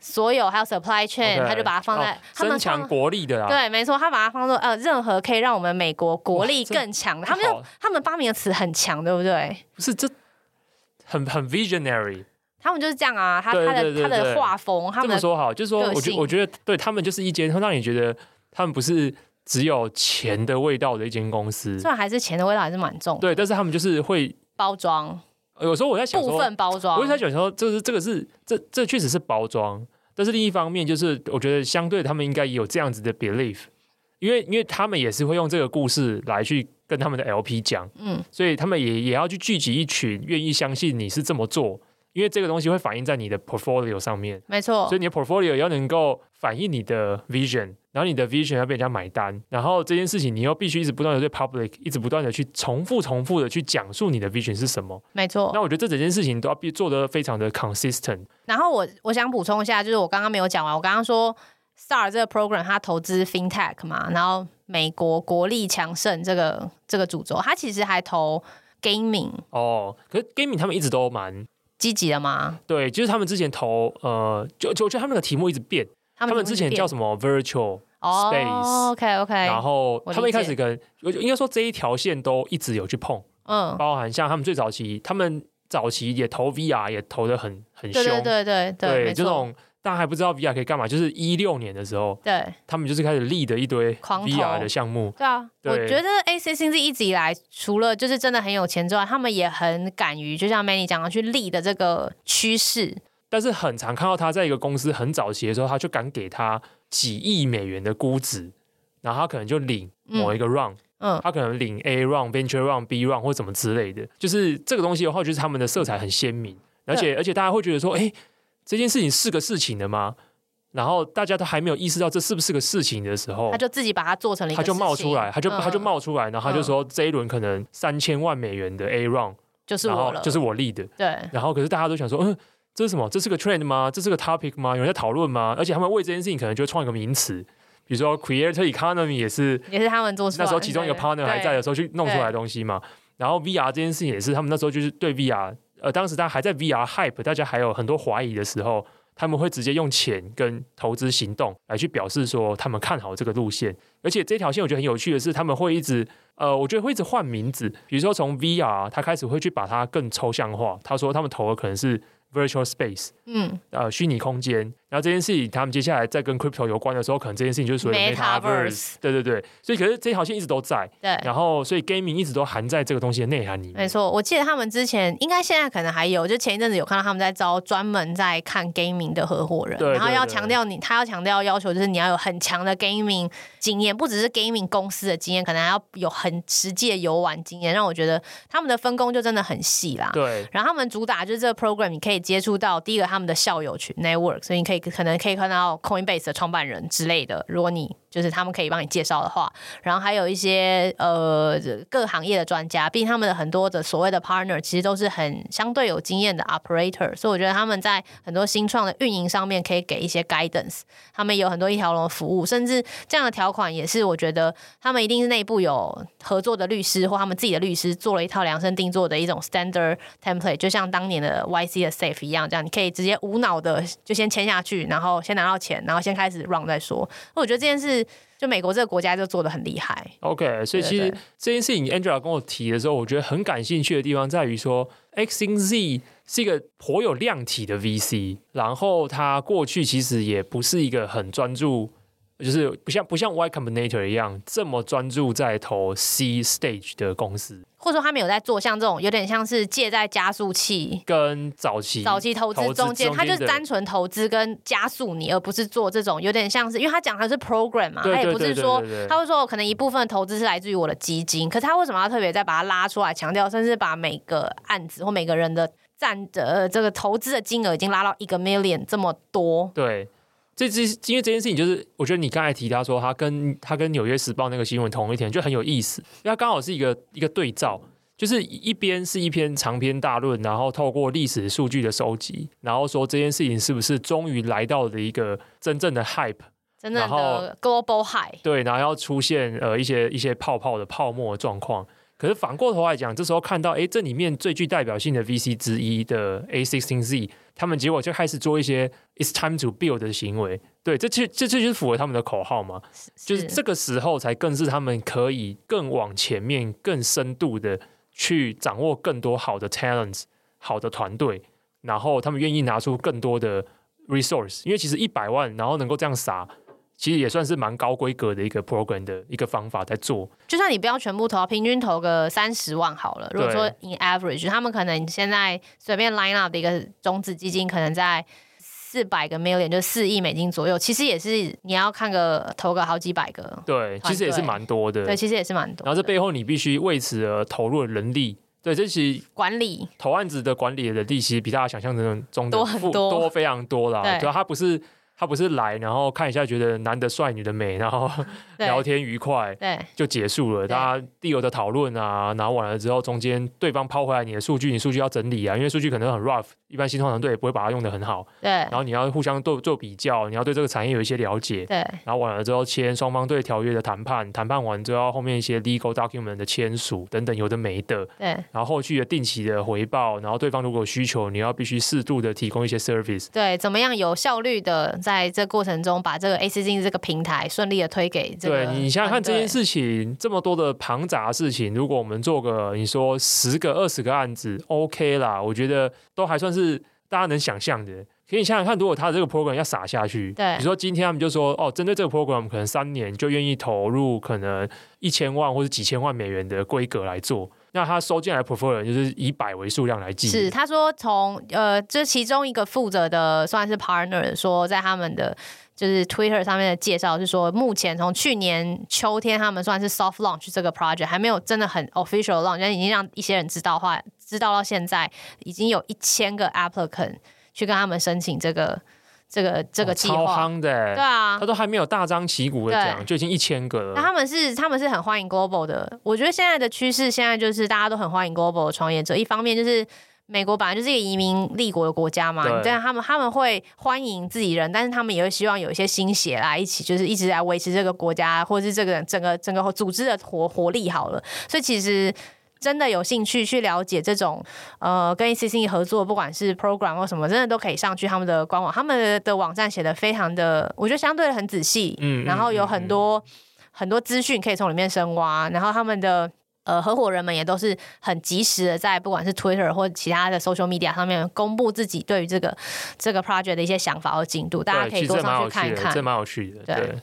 所有还有 supply chain. 他就把它放在他们增强国力的啦。对，没错，他把它放作呃，任何可以让我们美国国力更强的。他们就他们发明的词很强，对不对？不是，这很很 visionary。他们就是这样啊，他他的他的画风，他们这么说好，就是说，我觉得我觉得对他们就是一间会让你觉得他们不是。只有钱的味道的一间公司，虽然还是钱的味道还是蛮重，对，但是他们就是会包装。有时候我在想说，部分包装，我在想说，这是这个是这这确实是包装，但是另一方面就是我觉得相对他们应该也有这样子的 belief，因为因为他们也是会用这个故事来去跟他们的 LP 讲，嗯，所以他们也也要去聚集一群愿意相信你是这么做。因为这个东西会反映在你的 portfolio 上面，没错。所以你的 portfolio 要能够反映你的 vision，然后你的 vision 要被人家买单，然后这件事情你又必须一直不断的对 public，一直不断的去重复、重复的去讲述你的 vision 是什么。没错。那我觉得这整件事情都要做得非常的 consistent。然后我我想补充一下，就是我刚刚没有讲完，我刚刚说 Star 这个 program 它投资 FinTech 嘛，然后美国国力强盛这个这个主轴，它其实还投 gaming。哦，可是 gaming 他们一直都蛮。积极的吗？对，就是他们之前投，呃，就就我觉得他们的题目一直变，他们之前叫什么 Virtual Space？OK OK，, 然后他们一开始跟应该说这一条线都一直有去碰，嗯，包含像他们最早期，他们早期也投 VR 也投的很很凶，对对对对对，对这种。大家还不知道 VR 可以干嘛，就是一六年的时候，对，他们就是开始立的一堆 VR 的项目。对啊，对我觉得 AC 星际一直以来，除了就是真的很有钱之外，他们也很敢于，就像 Manny 讲的，去立的这个趋势。但是很常看到他在一个公司很早期的时候，他就敢给他几亿美元的估值，然后他可能就领某一个 round，嗯，他可能领 A round、Venture round、B round 或什么之类的。就是这个东西的话，就是他们的色彩很鲜明，而且而且大家会觉得说，哎。这件事情是个事情的吗？然后大家都还没有意识到这是不是个事情的时候，他就自己把它做成了一个，他就冒出来，他就、嗯、他就冒出来，然后他就说这一轮可能三千万美元的 A round 就是我了，就是我立的。对，然后可是大家都想说，嗯，这是什么？这是个 trend 吗？这是个 topic 吗？有人在讨论吗？而且他们为这件事情可能就创一个名词，比如说 creator economy 也是也是他们做出来，那时候其中一个 partner 还在的时候去弄出来的东西嘛。然后 VR 这件事情也是他们那时候就是对 VR。呃，当时大家还在 VR hype，大家还有很多怀疑的时候，他们会直接用钱跟投资行动来去表示说他们看好这个路线。而且这条线我觉得很有趣的是，他们会一直呃，我觉得会一直换名字，比如说从 VR，他开始会去把它更抽象化。他说他们投的可能是 Virtual Space，嗯，呃，虚拟空间。然后这件事情，他们接下来在跟 crypto 有关的时候，可能这件事情就是属于 metaverse，对对对。所以，可是这条线一直都在。对。然后，所以 gaming 一直都含在这个东西的内涵里面。没错，我记得他们之前应该现在可能还有，就前一阵子有看到他们在招专门在看 gaming 的合伙人，对对对，然后要强调你，他要强调要求就是你要有很强的 gaming 经验，不只是 gaming 公司的经验，可能还要有很实际的游玩经验。让我觉得他们的分工就真的很细啦。对。然后他们主打就是这个 program，你可以接触到第一个他们的校友群 network，所以你可以可能可以看到。Coinbase 的创办人之类的，如果你就是他们可以帮你介绍的话，然后还有一些呃各行业的专家，毕竟他们的很多的所谓的 partner 其实都是很相对有经验的 operator，所以我觉得他们在很多新创的运营上面可以给一些 guidance。他们有很多一条龙服务，甚至这样的条款也是我觉得他们一定是内部有合作的律师或他们自己的律师做了一套量身定做的一种 standard template，就像当年的 YC 的 Safe 一样，这样你可以直接无脑的就先签下去，然后先拿到。钱，然后先开始 run 再说。我觉得这件事，就美国这个国家就做的很厉害。OK，所以其实这件事情，Angela 跟我提的时候，我觉得很感兴趣的地方在于说，X in Z 是一个颇有量体的 VC，然后它过去其实也不是一个很专注。就是不像不像 Y Combinator 一样这么专注在投 C stage 的公司，或者说他们有在做像这种有点像是借在加速器跟早期早期投资中间，他就是单纯投资跟加速你，而不是做这种有点像是，因为他讲的是 program 嘛，他也不是说他会说可能一部分投资是来自于我的基金，可是他为什么要特别再把它拉出来强调，甚至把每个案子或每个人的占的这个投资的金额已经拉到一个 million 这么多，对。这这因为这件事情，就是我觉得你刚才提到说他跟他跟纽约时报那个新闻同一天，就很有意思，因为他刚好是一个一个对照，就是一边是一篇长篇大论，然后透过历史数据的收集，然后说这件事情是不是终于来到了一个真正的 hype，真正的 global high，对，然后要出现呃一些一些泡泡的泡沫的状况。可是反过头来讲，这时候看到，哎，这里面最具代表性的 VC 之一的 A16Z，他们结果就开始做一些 It's time to build 的行为。对，这其这这就是符合他们的口号嘛？是就是这个时候才更是他们可以更往前面、更深度的去掌握更多好的 talents、好的团队，然后他们愿意拿出更多的 resource，因为其实一百万，然后能够这样撒。其实也算是蛮高规格的一个 program 的一个方法在做。就算你不要全部投，平均投个三十万好了。如果说 in average，他们可能现在随便 line up 的一个种子基金，可能在四百个 million，就四亿美金左右。其实也是你要看个投个好几百个。对，其实也是蛮多的。对，其实也是蛮多。然后这背后你必须为此而投入的人力。对，这其实管理投案子的管理的人力，其实比大家想象中中的多很多，多非常多啦。对，它不是。他不是来，然后看一下，觉得男的帅，女的美，然后 聊天愉快，对，就结束了。大家 deal 的讨论啊，然后完了之后，中间对方抛回来你的数据，你数据要整理啊，因为数据可能很 rough，一般新创团队也不会把它用的很好。对，然后你要互相做做比较，你要对这个产业有一些了解。对，然后完了之后签双方对条约的谈判，谈判完之后后面一些 legal document 的签署等等有的没的。对，然后后续的定期的回报，然后对方如果有需求，你要必须适度的提供一些 service。对，怎么样有效率的在这过程中把这个 ACG 这个平台顺利的推给这个。对，你想想看这件事情这么多的庞杂的事情，如果我们做个你说十个二十个案子，OK 啦，我觉得都还算是。大家能想象的，可以你想想看，如果他的这个 program 要撒下去，对，比如说今天他们就说，哦，针对这个 program，可能三年就愿意投入可能一千万或者几千万美元的规格来做，那他收进来的 portfolio 就是以百为数量来计。是，他说从呃，这其中一个负责的算是 partner 说，在他们的就是 Twitter 上面的介绍是说，目前从去年秋天他们算是 soft launch 这个 project，还没有真的很 official launch，但已经让一些人知道的话。知道到现在已经有一千个 applicant 去跟他们申请这个这个这个计划，超夯的，对啊，他都还没有大张旗鼓的讲，就已经一千个了。那他们是他们是很欢迎 global 的，我觉得现在的趋势现在就是大家都很欢迎 global 的创业者。一方面就是美国本来就是一个移民立国的国家嘛，对，他们他们会欢迎自己人，但是他们也会希望有一些新血来一起，就是一直来维持这个国家或者是这个整个整个组织的活活力好了。所以其实。真的有兴趣去了解这种呃跟 ACC 合作，不管是 program 或什么，真的都可以上去他们的官网，他们的网站写的非常的，我觉得相对的很仔细，嗯，然后有很多、嗯、很多资讯可以从里面深挖，然后他们的呃合伙人们也都是很及时的在不管是 Twitter 或其他的 social media 上面公布自己对于这个这个 project 的一些想法和进度，大家可以多上去看一看，这蛮有趣的，对。对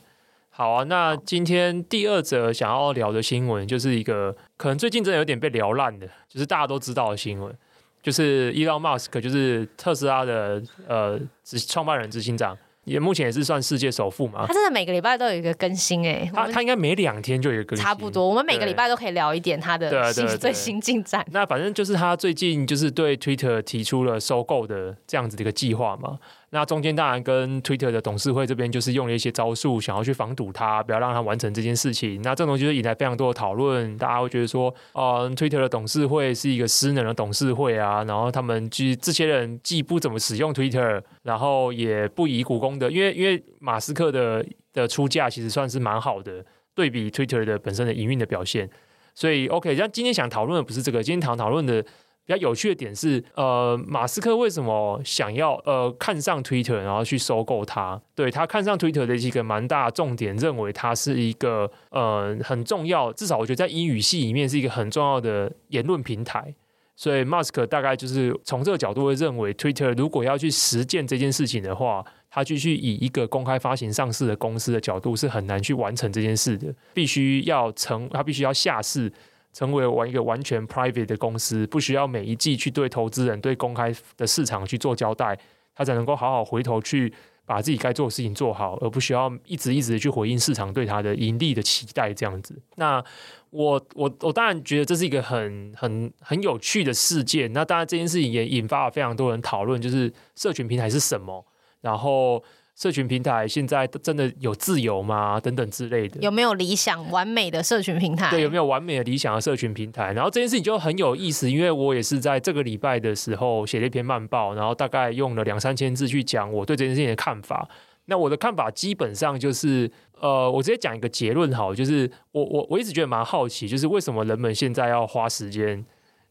好啊，那今天第二则想要聊的新闻，就是一个可能最近真的有点被聊烂的，就是大家都知道的新闻，就是 Elon Musk，就是特斯拉的呃执创办人、执行长。也目前也是算世界首富嘛？他真的每个礼拜都有一个更新哎、欸，他他应该每两天就有一个更新，差不多。我们每个礼拜都可以聊一点他的新最新进展。那反正就是他最近就是对 Twitter 提出了收购的这样子的一个计划嘛。那中间当然跟 Twitter 的董事会这边就是用了一些招数，想要去防堵他，不要让他完成这件事情。那这种东西就引来非常多的讨论，大家会觉得说，嗯，Twitter 的董事会是一个失能的董事会啊，然后他们就这些人既不怎么使用 Twitter，然后也不以股东的，因为因为马斯克的的出价其实算是蛮好的，对比 Twitter 的本身的营运的表现，所以 OK，像今天想讨论的不是这个，今天想讨论的。比较有趣的点是，呃，马斯克为什么想要呃看上 Twitter，然后去收购它？对，他看上 Twitter 的一个蛮大重点，认为它是一个呃很重要，至少我觉得在英语系里面是一个很重要的言论平台。所以马斯克大概就是从这个角度会认为，Twitter 如果要去实践这件事情的话，他继续以一个公开发行上市的公司的角度是很难去完成这件事的，必须要成，他必须要下市。成为完一个完全 private 的公司，不需要每一季去对投资人、对公开的市场去做交代，他才能够好好回头去把自己该做的事情做好，而不需要一直一直去回应市场对他的盈利的期待。这样子，那我我我当然觉得这是一个很很很有趣的事件。那当然这件事情也引发了非常多人讨论，就是社群平台是什么，然后。社群平台现在真的有自由吗？等等之类的，有没有理想完美的社群平台？对，有没有完美的理想的社群平台？然后这件事情就很有意思，因为我也是在这个礼拜的时候写了一篇慢报，然后大概用了两三千字去讲我对这件事情的看法。那我的看法基本上就是，呃，我直接讲一个结论好，就是我我我一直觉得蛮好奇，就是为什么人们现在要花时间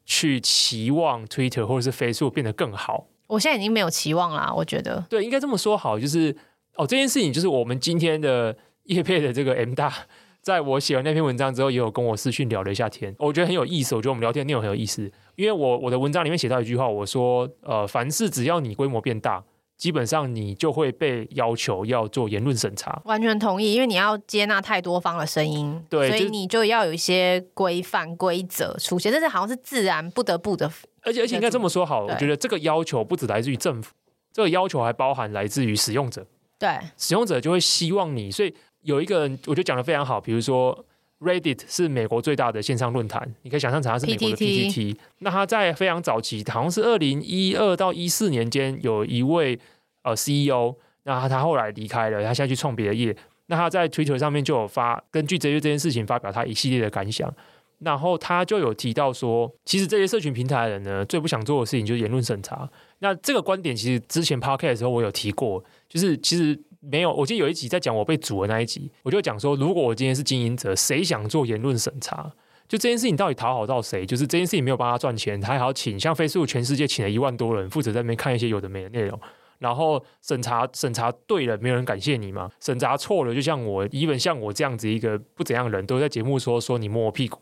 去期望 Twitter 或者是 Facebook 变得更好？我现在已经没有期望啦，我觉得。对，应该这么说好，就是哦，这件事情就是我们今天的叶佩的这个 M 大，在我写完那篇文章之后，也有跟我私讯聊了一下天，我觉得很有意思，我觉得我们聊天内容很有意思，因为我我的文章里面写到一句话，我说呃，凡事只要你规模变大，基本上你就会被要求要做言论审查。完全同意，因为你要接纳太多方的声音，对，所以你就要有一些规范规则出现，这是好像是自然不得不的。而且而且应该这么说好，我觉得这个要求不只来自于政府，这个要求还包含来自于使用者。对，使用者就会希望你，所以有一个人我觉得讲的非常好，比如说 Reddit 是美国最大的线上论坛，你可以想象成它是美国的 PTT。那它在非常早期，好像是二零一二到一四年间，有一位呃 CEO，那他后来离开了，他现在去创别的业。那他在 Twitter 上面就有发，根据这些这件事情发表他一系列的感想。然后他就有提到说，其实这些社群平台的人呢，最不想做的事情就是言论审查。那这个观点其实之前 podcast 的时候我有提过，就是其实没有，我记得有一集在讲我被煮的那一集，我就讲说，如果我今天是经营者，谁想做言论审查？就这件事情到底讨好到谁？就是这件事情没有帮他赚钱，他还要请像 Facebook 全世界请了一万多人负责在那边看一些有的没的内容，然后审查审查对了，没有人感谢你吗？审查错了，就像我，even 像我这样子一个不怎样的人都在节目说说你摸我屁股，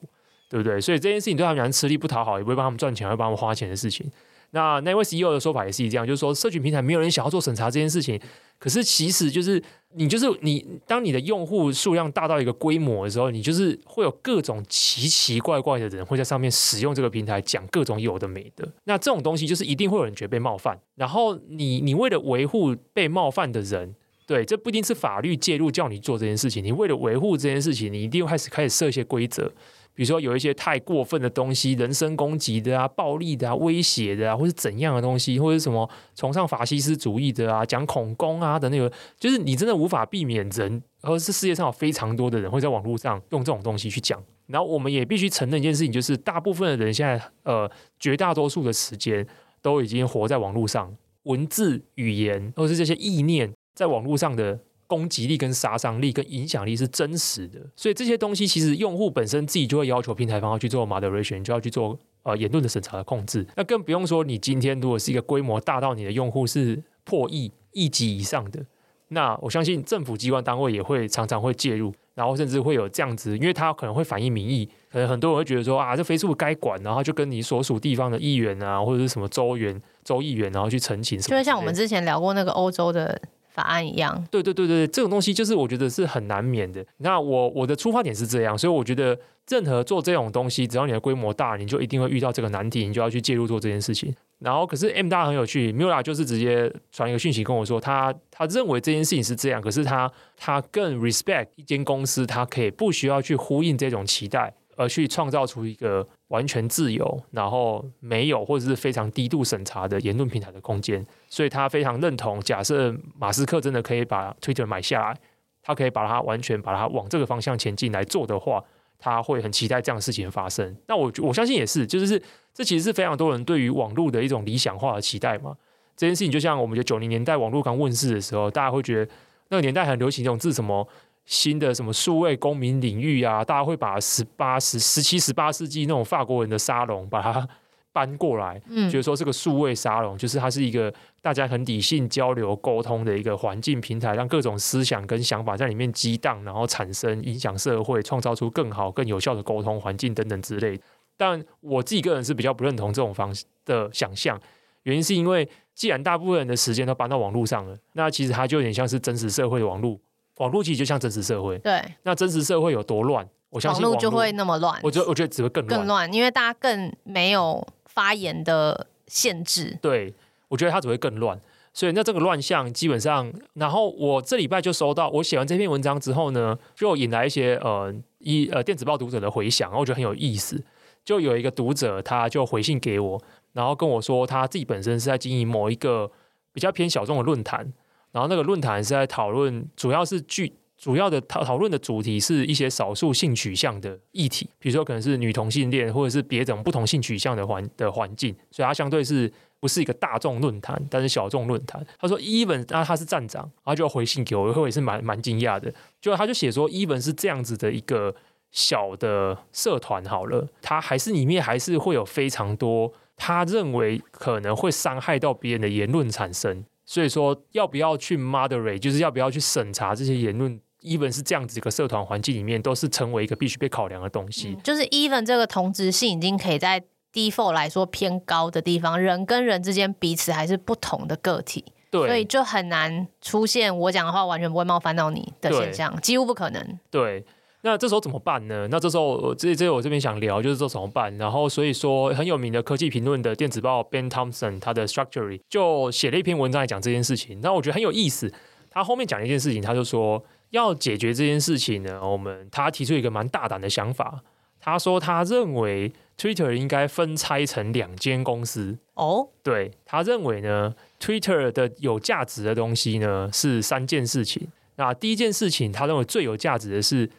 对不对？所以这件事情对他们来讲吃力不讨好，也不会帮他们赚钱，会帮他们花钱的事情。那那位 CEO 的说法也是一样，就是说社群平台没有人想要做审查这件事情。可是其实就是你就是你，当你的用户数量大到一个规模的时候，你就是会有各种奇奇怪怪的人会在上面使用这个平台讲各种有的没的。那这种东西就是一定会有人觉得被冒犯。然后你你为了维护被冒犯的人，对，这不一定是法律介入叫你做这件事情。你为了维护这件事情，你一定开始开始设一些规则。比如说有一些太过分的东西，人身攻击的啊、暴力的啊、威胁的啊，或是怎样的东西，或者什么崇尚法西斯主义的啊、讲恐攻啊的那个，就是你真的无法避免人，而是世界上有非常多的人会在网络上用这种东西去讲。然后我们也必须承认一件事情，就是大部分的人现在，呃，绝大多数的时间都已经活在网络上，文字、语言或是这些意念在网络上的。攻击力跟杀伤力跟影响力是真实的，所以这些东西其实用户本身自己就会要求平台方要去做 moderation，就要去做呃言论的审查的控制。那更不用说你今天如果是一个规模大到你的用户是破亿亿级以上的，那我相信政府机关单位也会常常会介入，然后甚至会有这样子，因为他可能会反映民意，可能很多人会觉得说啊，这 Facebook 该管，然后就跟你所属地方的议员啊，或者是什么州员、州议员，然后去澄清什么，就会像我们之前聊过那个欧洲的。法案一样，对对对对，这种东西就是我觉得是很难免的。那我我的出发点是这样，所以我觉得任何做这种东西，只要你的规模大，你就一定会遇到这个难题，你就要去介入做这件事情。然后，可是 M 大很有趣，Mula 就是直接传一个讯息跟我说，他他认为这件事情是这样，可是他他更 respect 一间公司，他可以不需要去呼应这种期待。而去创造出一个完全自由，然后没有或者是非常低度审查的言论平台的空间，所以他非常认同。假设马斯克真的可以把 Twitter 买下来，他可以把它完全把它往这个方向前进来做的话，他会很期待这样的事情发生。那我我相信也是，就是这其实是非常多人对于网络的一种理想化的期待嘛。这件事情就像我们觉得九零年代网络刚问世的时候，大家会觉得那个年代很流行这种字什么。新的什么数位公民领域啊，大家会把十八、十十七、十八世纪那种法国人的沙龙把它搬过来，嗯，就是说这个数位沙龙，就是它是一个大家很理性交流沟通的一个环境平台，让各种思想跟想法在里面激荡，然后产生影响社会，创造出更好、更有效的沟通环境等等之类。但我自己个人是比较不认同这种方式的想象，原因是因为既然大部分人的时间都搬到网络上了，那其实它就有点像是真实社会的网络。网络其实就像真实社会，对。那真实社会有多乱？我相信网络就会那么乱。我觉得，我觉得只会更乱，更乱，因为大家更没有发言的限制。对，我觉得它只会更乱。所以，那这个乱象基本上，然后我这礼拜就收到，我写完这篇文章之后呢，就引来一些呃一呃电子报读者的回响，我觉得很有意思。就有一个读者，他就回信给我，然后跟我说，他自己本身是在经营某一个比较偏小众的论坛。然后那个论坛是在讨论，主要是具主要的讨讨论的主题是一些少数性取向的议题，比如说可能是女同性恋，或者是别种不同性取向的环的环境，所以它相对是不是一个大众论坛，但是小众论坛。他说，Even 啊，他是站长，然后就回信给我，我也是蛮蛮惊讶的。就他就写说，Even 是这样子的一个小的社团，好了，他还是里面还是会有非常多他认为可能会伤害到别人的言论产生。所以说，要不要去 moderate，就是要不要去审查这些言论，even 是这样子一个社团环境里面，都是成为一个必须被考量的东西。嗯、就是 even 这个同质性已经可以在 default 来说偏高的地方，人跟人之间彼此还是不同的个体，对，所以就很难出现我讲的话完全不会冒犯到你的现象，几乎不可能。对。那这时候怎么办呢？那这时候，这这我这边想聊就是这怎么办。然后所以说，很有名的科技评论的电子报 Ben Thompson，他的 Structure 就写了一篇文章来讲这件事情。那我觉得很有意思。他后面讲一件事情，他就说要解决这件事情呢，我们他提出一个蛮大胆的想法。他说他认为 Twitter 应该分拆成两间公司。哦，对，他认为呢，Twitter 的有价值的东西呢是三件事情。那第一件事情，他认为最有价值的是。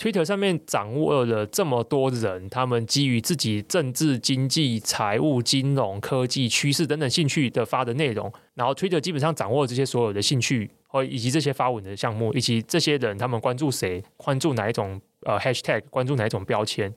Twitter 上面掌握了这么多人，他们基于自己政治、经济、财务、金融、科技、趋势等等兴趣的发的内容，然后 Twitter 基本上掌握这些所有的兴趣，或以及这些发文的项目，以及这些人他们关注谁，关注哪一种呃 Hashtag，关注哪一种标签，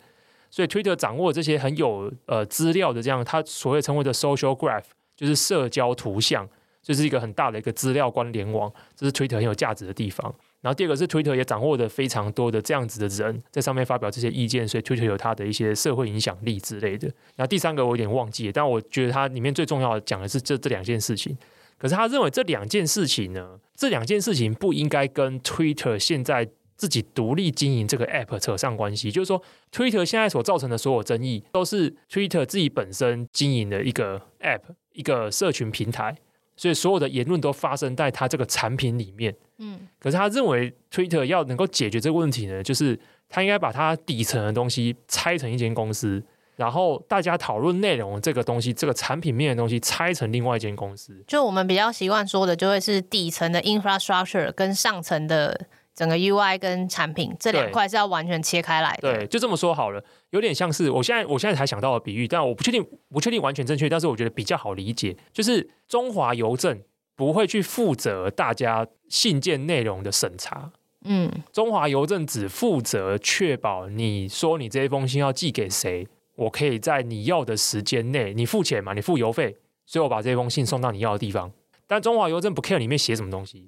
所以 Twitter 掌握这些很有呃资料的这样，他所谓称为的 Social Graph，就是社交图像，就是一个很大的一个资料关联网，这是 Twitter 很有价值的地方。然后第二个是 Twitter 也掌握的非常多的这样子的人在上面发表这些意见，所以 Twitter 有它的一些社会影响力之类的。然后第三个我有点忘记了，但我觉得它里面最重要的讲的是这这两件事情。可是他认为这两件事情呢，这两件事情不应该跟 Twitter 现在自己独立经营这个 App 扯上关系。就是说，Twitter 现在所造成的所有争议，都是 Twitter 自己本身经营的一个 App，一个社群平台。所以所有的言论都发生在他这个产品里面，嗯，可是他认为 Twitter 要能够解决这个问题呢，就是他应该把它底层的东西拆成一间公司，然后大家讨论内容这个东西，这个产品面的东西拆成另外一间公司。就我们比较习惯说的，就会是底层的 infrastructure 跟上层的。整个 UI 跟产品这两块是要完全切开来的。对，对，就这么说好了，有点像是我现在我现在才想到的比喻，但我不确定不确定完全正确，但是我觉得比较好理解，就是中华邮政不会去负责大家信件内容的审查，嗯，中华邮政只负责确保你说你这一封信要寄给谁，我可以在你要的时间内，你付钱嘛，你付邮费，所以我把这封信送到你要的地方，但中华邮政不 care 里面写什么东西。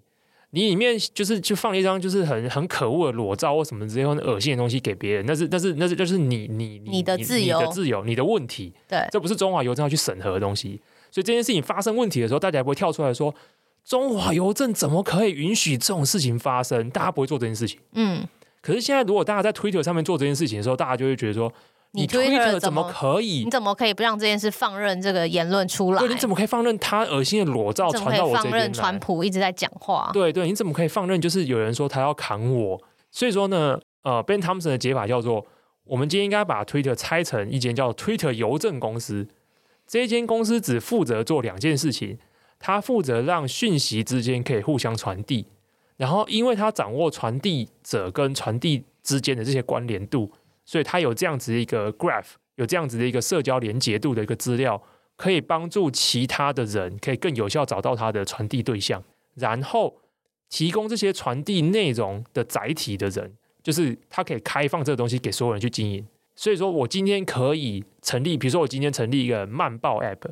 你里面就是就放了一张就是很很可恶的裸照或什么之类很恶心的东西给别人，那是那是那是就是你你你的自由。你的自由你的问题，对，这不是中华邮政要去审核的东西，所以这件事情发生问题的时候，大家也不会跳出来说中华邮政怎么可以允许这种事情发生，大家不会做这件事情。嗯，可是现在如果大家在 Twitter 上面做这件事情的时候，大家就会觉得说。你 Twitter 怎么可以？你怎么可以不让这件事放任这个言论出来？对，你怎么可以放任他恶心的裸照传到我这边来？放任川普一直在讲话。对对，你怎么可以放任？就是有人说他要砍我，所以说呢，呃，Ben Thompson 的解法叫做：我们今天应该把 Twitter 拆成一间叫 Twitter 邮政公司。这一间公司只负责做两件事情，它负责让讯息之间可以互相传递，然后因为它掌握传递者跟传递之间的这些关联度。所以它有这样子一个 graph，有这样子的一个社交连结度的一个资料，可以帮助其他的人可以更有效找到它的传递对象，然后提供这些传递内容的载体的人，就是他可以开放这个东西给所有人去经营。所以说我今天可以成立，比如说我今天成立一个慢报 app，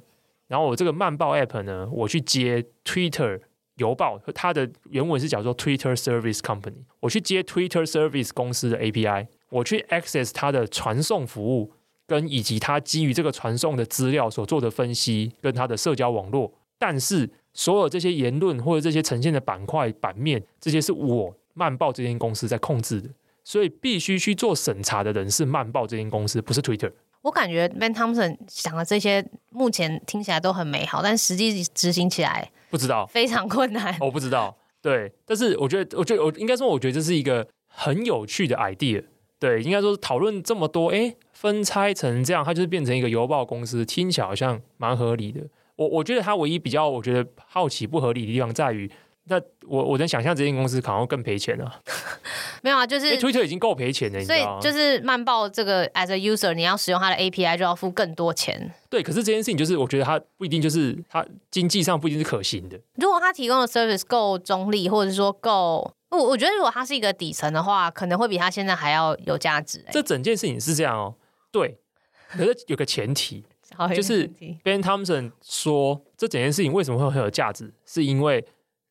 然后我这个慢报 app 呢，我去接 Twitter 邮报，它的原文是叫做 Twitter Service Company，我去接 Twitter Service 公司的 API。我去 access 它的传送服务，跟以及它基于这个传送的资料所做的分析，跟它的社交网络。但是所有这些言论或者这些呈现的板块版面，这些是我慢报这间公司在控制的，所以必须去做审查的人是慢报这间公司，不是 Twitter。我感觉 Ben Thompson 想的这些目前听起来都很美好，但实际执行起来不知道非常困难。我不知道，对，但是我觉得，我觉得我应该说，我觉得这是一个很有趣的 idea。对，应该说讨论这么多，哎，分拆成这样，它就是变成一个邮报公司，听起来好像蛮合理的。我我觉得它唯一比较我觉得好奇不合理的地方在于，那我我能想象这间公司可能会更赔钱啊。没有啊，就是 Twitter 已经够赔钱了，所以就是慢报这个 as a user，你要使用它的 API 就要付更多钱。对，可是这件事情就是我觉得它不一定就是它经济上不一定是可行的。如果它提供的 service 够中立，或者说够。我我觉得，如果他是一个底层的话，可能会比他现在还要有价值。这整件事情是这样哦，对。可是有个前提，就是 Ben Thompson 说，这整件事情为什么会很有价值，是因为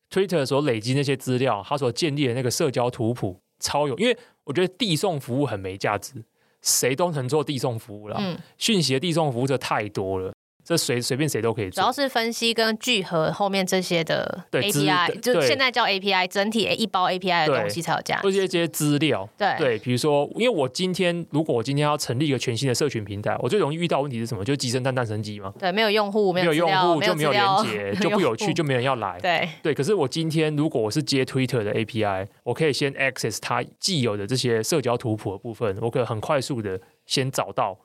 Twitter 所累积那些资料，他所建立的那个社交图谱超有。因为我觉得递送服务很没价值，谁都能做递送服务了。嗯，讯息的递送服务这太多了。这随随便谁都可以做，主要是分析跟聚合后面这些的 API，就现在叫 API，整体一包 API 的东西才有价值。这些这些资料，对对，比如说，因为我今天如果我今天要成立一个全新的社群平台，我最容易遇到问题是什么？就是鸡生蛋，蛋生鸡嘛。对，没有用户，没有用户就没有连接，就不有趣，就没人要来。对对，可是我今天如果我是接 Twitter 的 API，我可以先 access 它既有的这些社交图谱的部分，我可以很快速的先找到。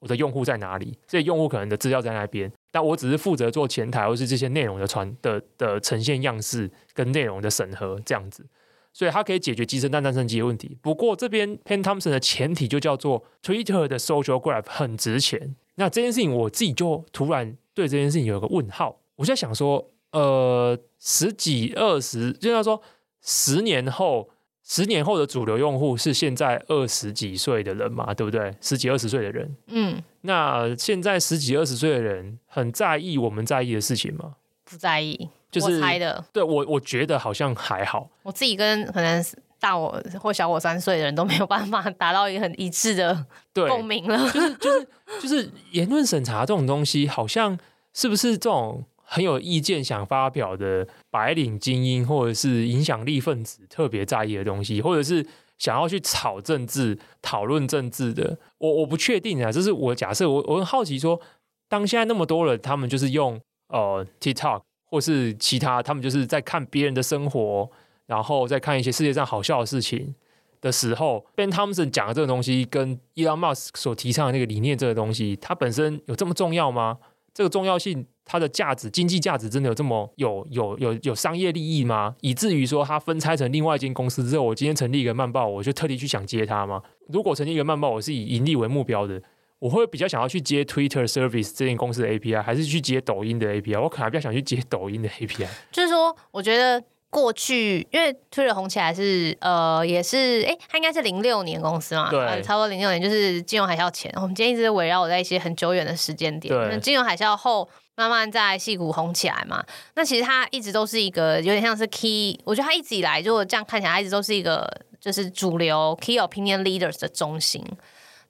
我的用户在哪里？这些用户可能的资料在那边，但我只是负责做前台或是这些内容的传的的呈现样式跟内容的审核这样子。所以它可以解决鸡生蛋蛋生鸡的问题。不过这边 Pen Thompson 的前提就叫做 Twitter 的 Social Graph 很值钱。那这件事情我自己就突然对这件事情有一个问号。我就在想说，呃，十几二十，就像说十年后，十年后的主流用户是现在二十几岁的人嘛，对不对？十几二十岁的人，嗯，那现在十几二十岁的人很在意我们在意的事情吗？不在意，就是我猜的。对我，我觉得好像还好。我自己跟可能大我或小我三岁的人都没有办法达到一个很一致的共鸣了。就是就是就是言论审查这种东西，好像是不是这种很有意见想发表的白领精英或者是影响力分子特别在意的东西，或者是想要去炒政治、讨论政治的？我我不确定啊，这是我假设。我我很好奇说，当现在那么多人，他们就是用。呃，TikTok 或是其他，他们就是在看别人的生活，然后在看一些世界上好笑的事情的时候，Ben Thompson 讲的这个东西，跟 Elon Musk 所提倡的那个理念，这个东西，它本身有这么重要吗？这个重要性，它的价值，经济价值真的有这么有有有有商业利益吗？以至于说它分拆成另外一间公司之后，我今天成立一个漫报，我就特地去想接它吗？如果成立一个漫报，我是以盈利为目标的。我会比较想要去接 Twitter Service 这间公司的 API，还是去接抖音的 API？我可能比较想去接抖音的 API。就是说，我觉得过去因为 Twitter 红起来是呃，也是哎，它应该是零六年公司嘛，对，呃、差不多零六年就是金融海啸前。我们今天一直围绕我在一些很久远的时间点。那，金融海啸后慢慢在矽谷红起来嘛。那其实它一直都是一个有点像是 Key，我觉得它一直以来就这样看起来，它一直都是一个就是主流 Key Opinion Leaders 的中心。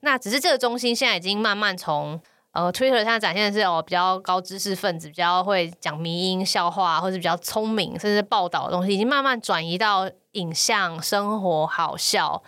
那只是这个中心现在已经慢慢从呃 Twitter 现在展现的是哦比较高知识分子，比较会讲迷因笑话，或者比较聪明，甚至报道的东西，已经慢慢转移到影像、生活好笑，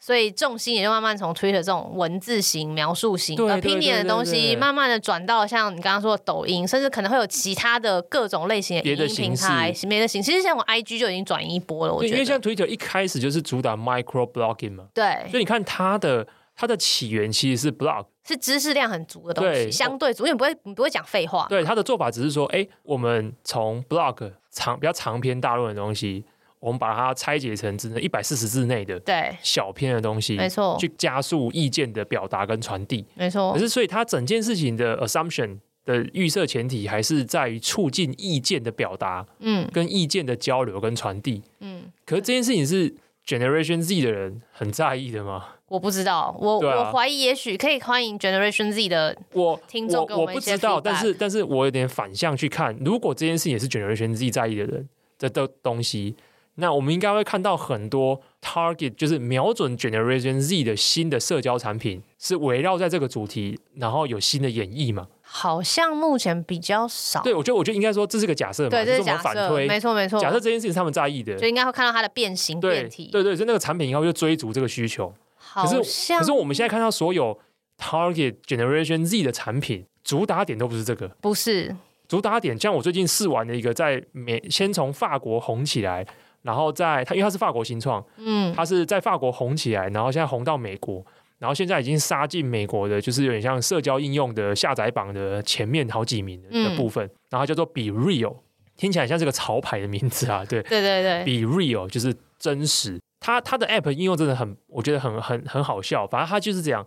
所以重心也就慢慢从 Twitter 这种文字型、描述型、opinion 的东西，慢慢的转到像你刚刚说的抖音，甚至可能会有其他的各种类型的影音平台、别的形式。其实像我 IG 就已经转移一波了，我觉得，因为像 Twitter 一开始就是主打 micro blogging 嘛，对，所以你看它的。它的起源其实是 blog，是知识量很足的东西，相对足，因为不会你不会讲废话。对，他的做法只是说，哎，我们从 blog 长比较长篇大论的东西，我们把它拆解成只能一百四十字内的对小篇的东西，没错，去加速意见的表达跟传递，没错。可是，所以它整件事情的 assumption 的预设前提还是在于促进意见的表达，嗯，跟意见的交流跟传递，嗯。可是这件事情是 Generation Z 的人很在意的吗？我不知道，我、啊、我怀疑，也许可以欢迎 Generation Z 的我听众跟我。我我不知道，但是但是我有点反向去看，如果这件事也是 Generation Z 在意的人的的东西，那我们应该会看到很多 target，就是瞄准 Generation Z 的新的社交产品，是围绕在这个主题，然后有新的演绎嘛？好像目前比较少。对，我觉得我觉得应该说这是个假设嘛，对，这是假设，没错没错。假设这件事情是他们在意的，就应该会看到它的变形变体。对对对，就那个产品以后就追逐这个需求。可是，可是我们现在看到所有 Target Generation Z 的产品，主打点都不是这个，不是主打点。像我最近试玩的一个，在美先从法国红起来，然后在它因为它是法国新创，嗯，它是在法国红起来，然后现在红到美国，然后现在已经杀进美国的，就是有点像社交应用的下载榜的前面好几名的部分。嗯、然后叫做 Be Real，听起来像是个潮牌的名字啊，对，对对对，Be Real 就是真实。它它的 app 应用真的很，我觉得很很很好笑。反正它就是这样，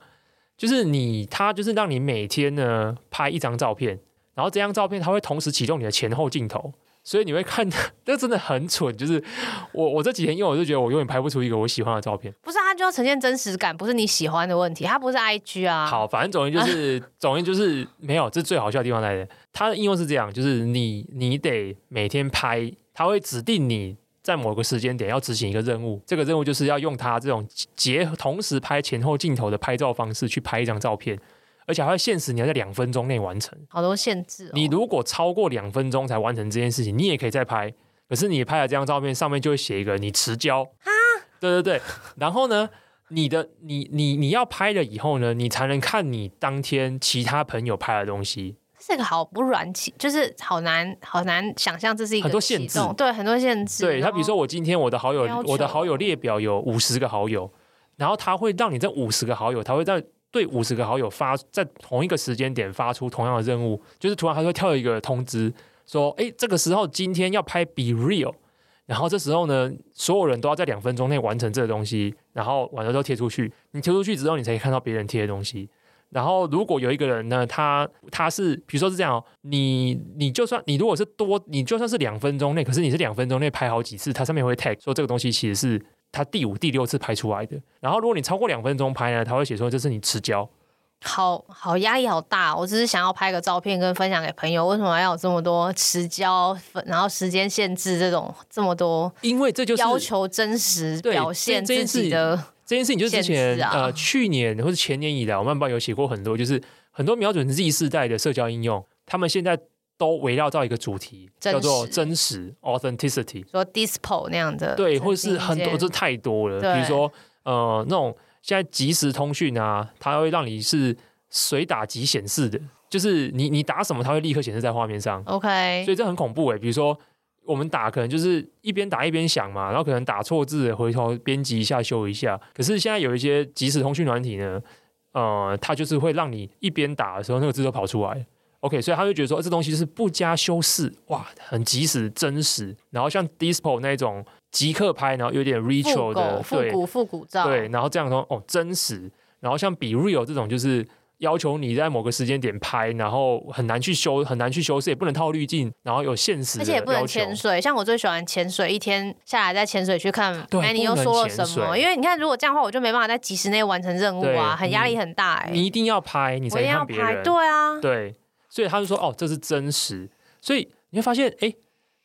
就是你它就是让你每天呢拍一张照片，然后这张照片它会同时启动你的前后镜头，所以你会看，这真的很蠢。就是我我这几天用，我就觉得我永远拍不出一个我喜欢的照片。不是，它就要呈现真实感，不是你喜欢的问题。它不是 IG 啊。好，反正总之就是 总之就是没有，这是最好笑的地方来的。它的应用是这样，就是你你得每天拍，它会指定你。在某个时间点要执行一个任务，这个任务就是要用它这种结合同时拍前后镜头的拍照方式去拍一张照片，而且还会限时你要在两分钟内完成。好多限制哦。你如果超过两分钟才完成这件事情，你也可以再拍，可是你拍的这张照片上面就会写一个你迟交啊。对对对，然后呢，你的你你你要拍了以后呢，你才能看你当天其他朋友拍的东西。这个好不软起，就是好难好难想象这是一个很多限制，对很多限制。对他，比如说我今天我的好友，我的好友列表有五十个好友，然后他会让你这五十个好友，他会在对五十个好友发在同一个时间点发出同样的任务，就是突然他会跳一个通知说，哎，这个时候今天要拍 Be Real，然后这时候呢，所有人都要在两分钟内完成这个东西，然后完了之后贴出去。你贴出去之后，你才可以看到别人贴的东西。然后如果有一个人呢，他他是比如说是这样，你你就算你如果是多，你就算是两分钟内，可是你是两分钟内拍好几次，它上面会 tag 说这个东西其实是他第五、第六次拍出来的。然后如果你超过两分钟拍呢，他会写说这是你迟交。好好压力好大，我只是想要拍个照片跟分享给朋友，为什么要有这么多迟交，然后时间限制这种这么多？因为这就是要求真实表现自己的这件事情，就是之前呃去年或者前年以来，我们班有写过很多，就是很多瞄准 Z 世代的社交应用，他们现在都围绕到一个主题，叫做真实 （authenticity），说 Dispo 那样的，对，或者是很多，这太多了，比如说呃那种。现在即时通讯啊，它会让你是随打即显示的，就是你你打什么，它会立刻显示在画面上。OK，所以这很恐怖诶。比如说我们打，可能就是一边打一边想嘛，然后可能打错字，回头编辑一下修一下。可是现在有一些即时通讯软体呢，呃，它就是会让你一边打的时候，那个字都跑出来。OK，所以他就觉得说这东西是不加修饰，哇，很即时真实。然后像 Dispo 那种。即刻拍，然后有点 retro 的复古复古照，对，然后这样说哦，真实。然后像 BeReal 这种，就是要求你在某个时间点拍，然后很难去修，很难去修饰，也不能套滤镜，然后有现实，而且也不能潜水。像我最喜欢潜水，一天下来在潜水去看，哎，你又说了什么？因为你看，如果这样的话，我就没办法在几时内完成任务啊，很压力很大哎。你一定要拍，你才能看别人。对啊，对，所以他就说哦，这是真实。所以你会发现，哎，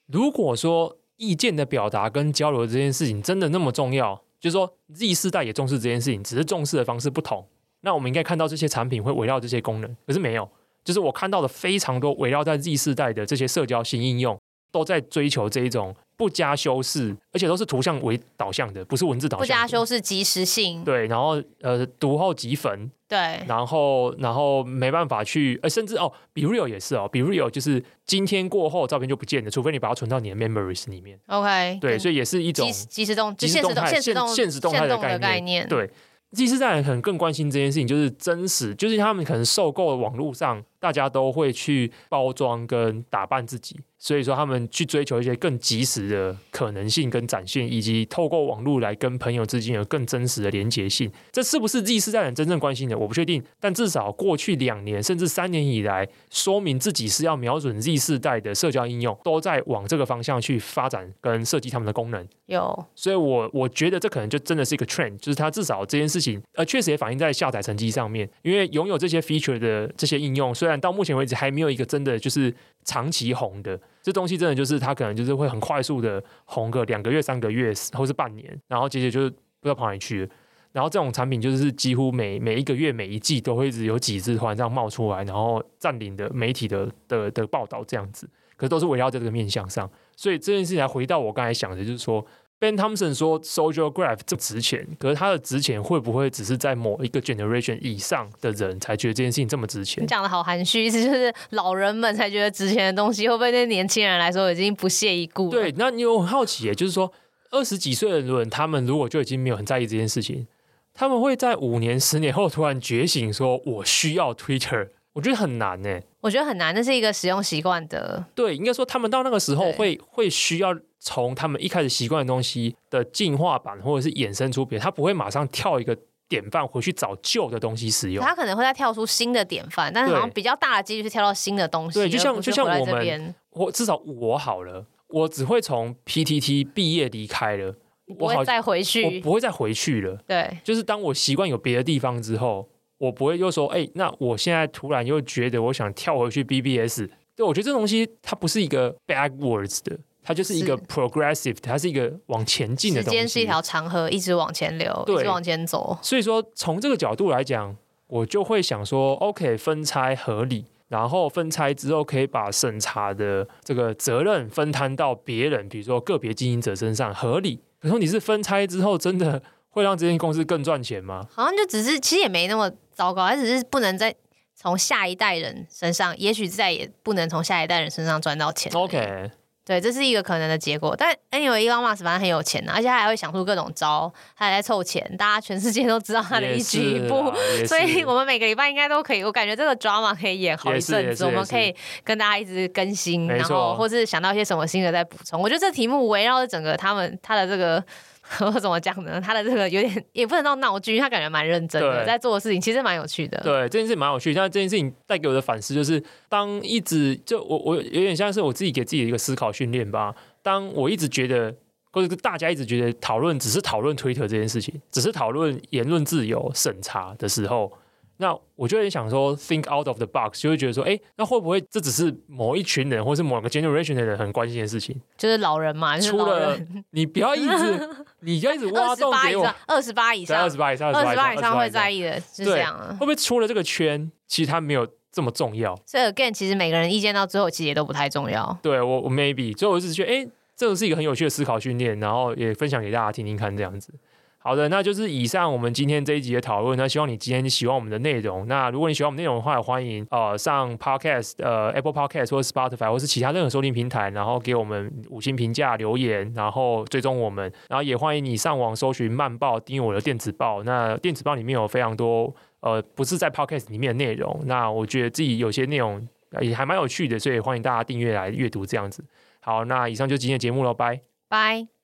如果说。意见的表达跟交流这件事情真的那么重要？就是说，Z 世代也重视这件事情，只是重视的方式不同。那我们应该看到这些产品会围绕这些功能，可是没有。就是我看到的非常多围绕在 Z 世代的这些社交新应用，都在追求这一种。不加修饰，而且都是图像为导向的，不是文字导向。不加修饰，即时性。对，然后呃，读后即焚。对，然后然后没办法去，呃，甚至哦比如 real 也是哦比如 real 就是今天过后照片就不见了，除非你把它存到你的 Memories 里面。OK。对，所以也是一种即时动，即时动态、现实动态、现实动态的概念。对，Z 世代可能更关心这件事情，就是真实，就是他们可能受够了网络上大家都会去包装跟打扮自己。所以说，他们去追求一些更及时的可能性跟展现，以及透过网络来跟朋友之间有更真实的连结性。这是不是 Z 世代人真正关心的？我不确定。但至少过去两年甚至三年以来，说明自己是要瞄准 Z 世代的社交应用，都在往这个方向去发展跟设计他们的功能。有，所以我我觉得这可能就真的是一个 trend，就是它至少这件事情，呃，确实也反映在下载成绩上面。因为拥有这些 feature 的这些应用，虽然但到目前为止还没有一个真的就是长期红的。这东西真的就是它可能就是会很快速的红个两个月、三个月，或是半年，然后接着就是不知道跑哪里去了。然后这种产品就是几乎每每一个月、每一季都会一直有几只突然这样冒出来，然后占领的媒体的的的报道这样子，可是都是围绕在这个面向上。所以这件事情还回到我刚才想的，就是说。Ben Thompson 说：“Social Graph 这么值钱，可是它的值钱会不会只是在某一个 generation 以上的人才觉得这件事情这么值钱？”你讲的好含蓄，意思就是老人们才觉得值钱的东西，会不会对年轻人来说已经不屑一顾？对，那你有很好奇耶，就是说二十几岁的人，他们如果就已经没有很在意这件事情，他们会在五年、十年后突然觉醒，说我需要 Twitter，我觉得很难呢。我觉得很难，那是一个使用习惯的。对，应该说他们到那个时候会会需要。从他们一开始习惯的东西的进化版，或者是衍生出别，他不会马上跳一个典范回去找旧的东西使用，他可能会再跳出新的典范，但是好像比较大的几率是跳到新的东西。对，就像就像我们，我至少我好了，我只会从 PTT 毕业离开了，我不会再回去，我不会再回去了。对，就是当我习惯有别的地方之后，我不会又说，哎、欸，那我现在突然又觉得我想跳回去 BBS。对，我觉得这东西它不是一个 backwards 的。它就是一个 progressive，它是一个往前进的东西。时间是一条长河，一直往前流，一直往前走。所以说，从这个角度来讲，我就会想说，OK，分拆合理，然后分拆之后可以把审查的这个责任分摊到别人，比如说个别经营者身上，合理。可是你是分拆之后，真的会让这间公司更赚钱吗？好像就只是，其实也没那么糟糕，他只是不能再从下一代人身上，也许再也不能从下一代人身上赚到钱。OK。对，这是一个可能的结果。但 anyway，伊隆马斯反正很有钱啊，而且他还会想出各种招，他还在凑钱，大家全世界都知道他的一举一步。所以我们每个礼拜应该都可以，我感觉这个 drama 可以演好一阵子，我们可以跟大家一直更新，然后或是想到一些什么新的再补充。我觉得这题目围绕着整个他们他的这个。我怎么讲呢？他的这个有点也不能叫闹剧，他感觉蛮认真的，在做的事情其实蛮有趣的。对，这件事蛮有趣。但这件事情带给我的反思就是，当一直就我我有点像是我自己给自己的一个思考训练吧。当我一直觉得，或者大家一直觉得讨论只是讨论推特这件事情，只是讨论言论自由审查的时候。那我就会想说，think out of the box，就会觉得说，哎，那会不会这只是某一群人，或是某个 generation 的人很关心的事情？就是老人嘛，除了你不要一直，你要一直挖洞给我。二十八以上，二十八以上，二十八以上会在意的，是这样啊？会不会出了这个圈，其实它没有这么重要？所以 again，其实每个人意见到最后，其实也都不太重要。对我，我 maybe，所以我只是觉得，哎，这个是一个很有趣的思考训练，然后也分享给大家听听看，这样子。好的，那就是以上我们今天这一集的讨论。那希望你今天喜欢我们的内容。那如果你喜欢我们内容的话，也欢迎呃上 Podcast 呃 Apple Podcast 或 Spotify 或是其他任何收听平台，然后给我们五星评价、留言，然后追踪我们。然后也欢迎你上网搜寻慢报，订阅我的电子报。那电子报里面有非常多呃不是在 Podcast 里面的内容。那我觉得自己有些内容也还蛮有趣的，所以欢迎大家订阅来阅读这样子。好，那以上就今天的节目了，拜拜。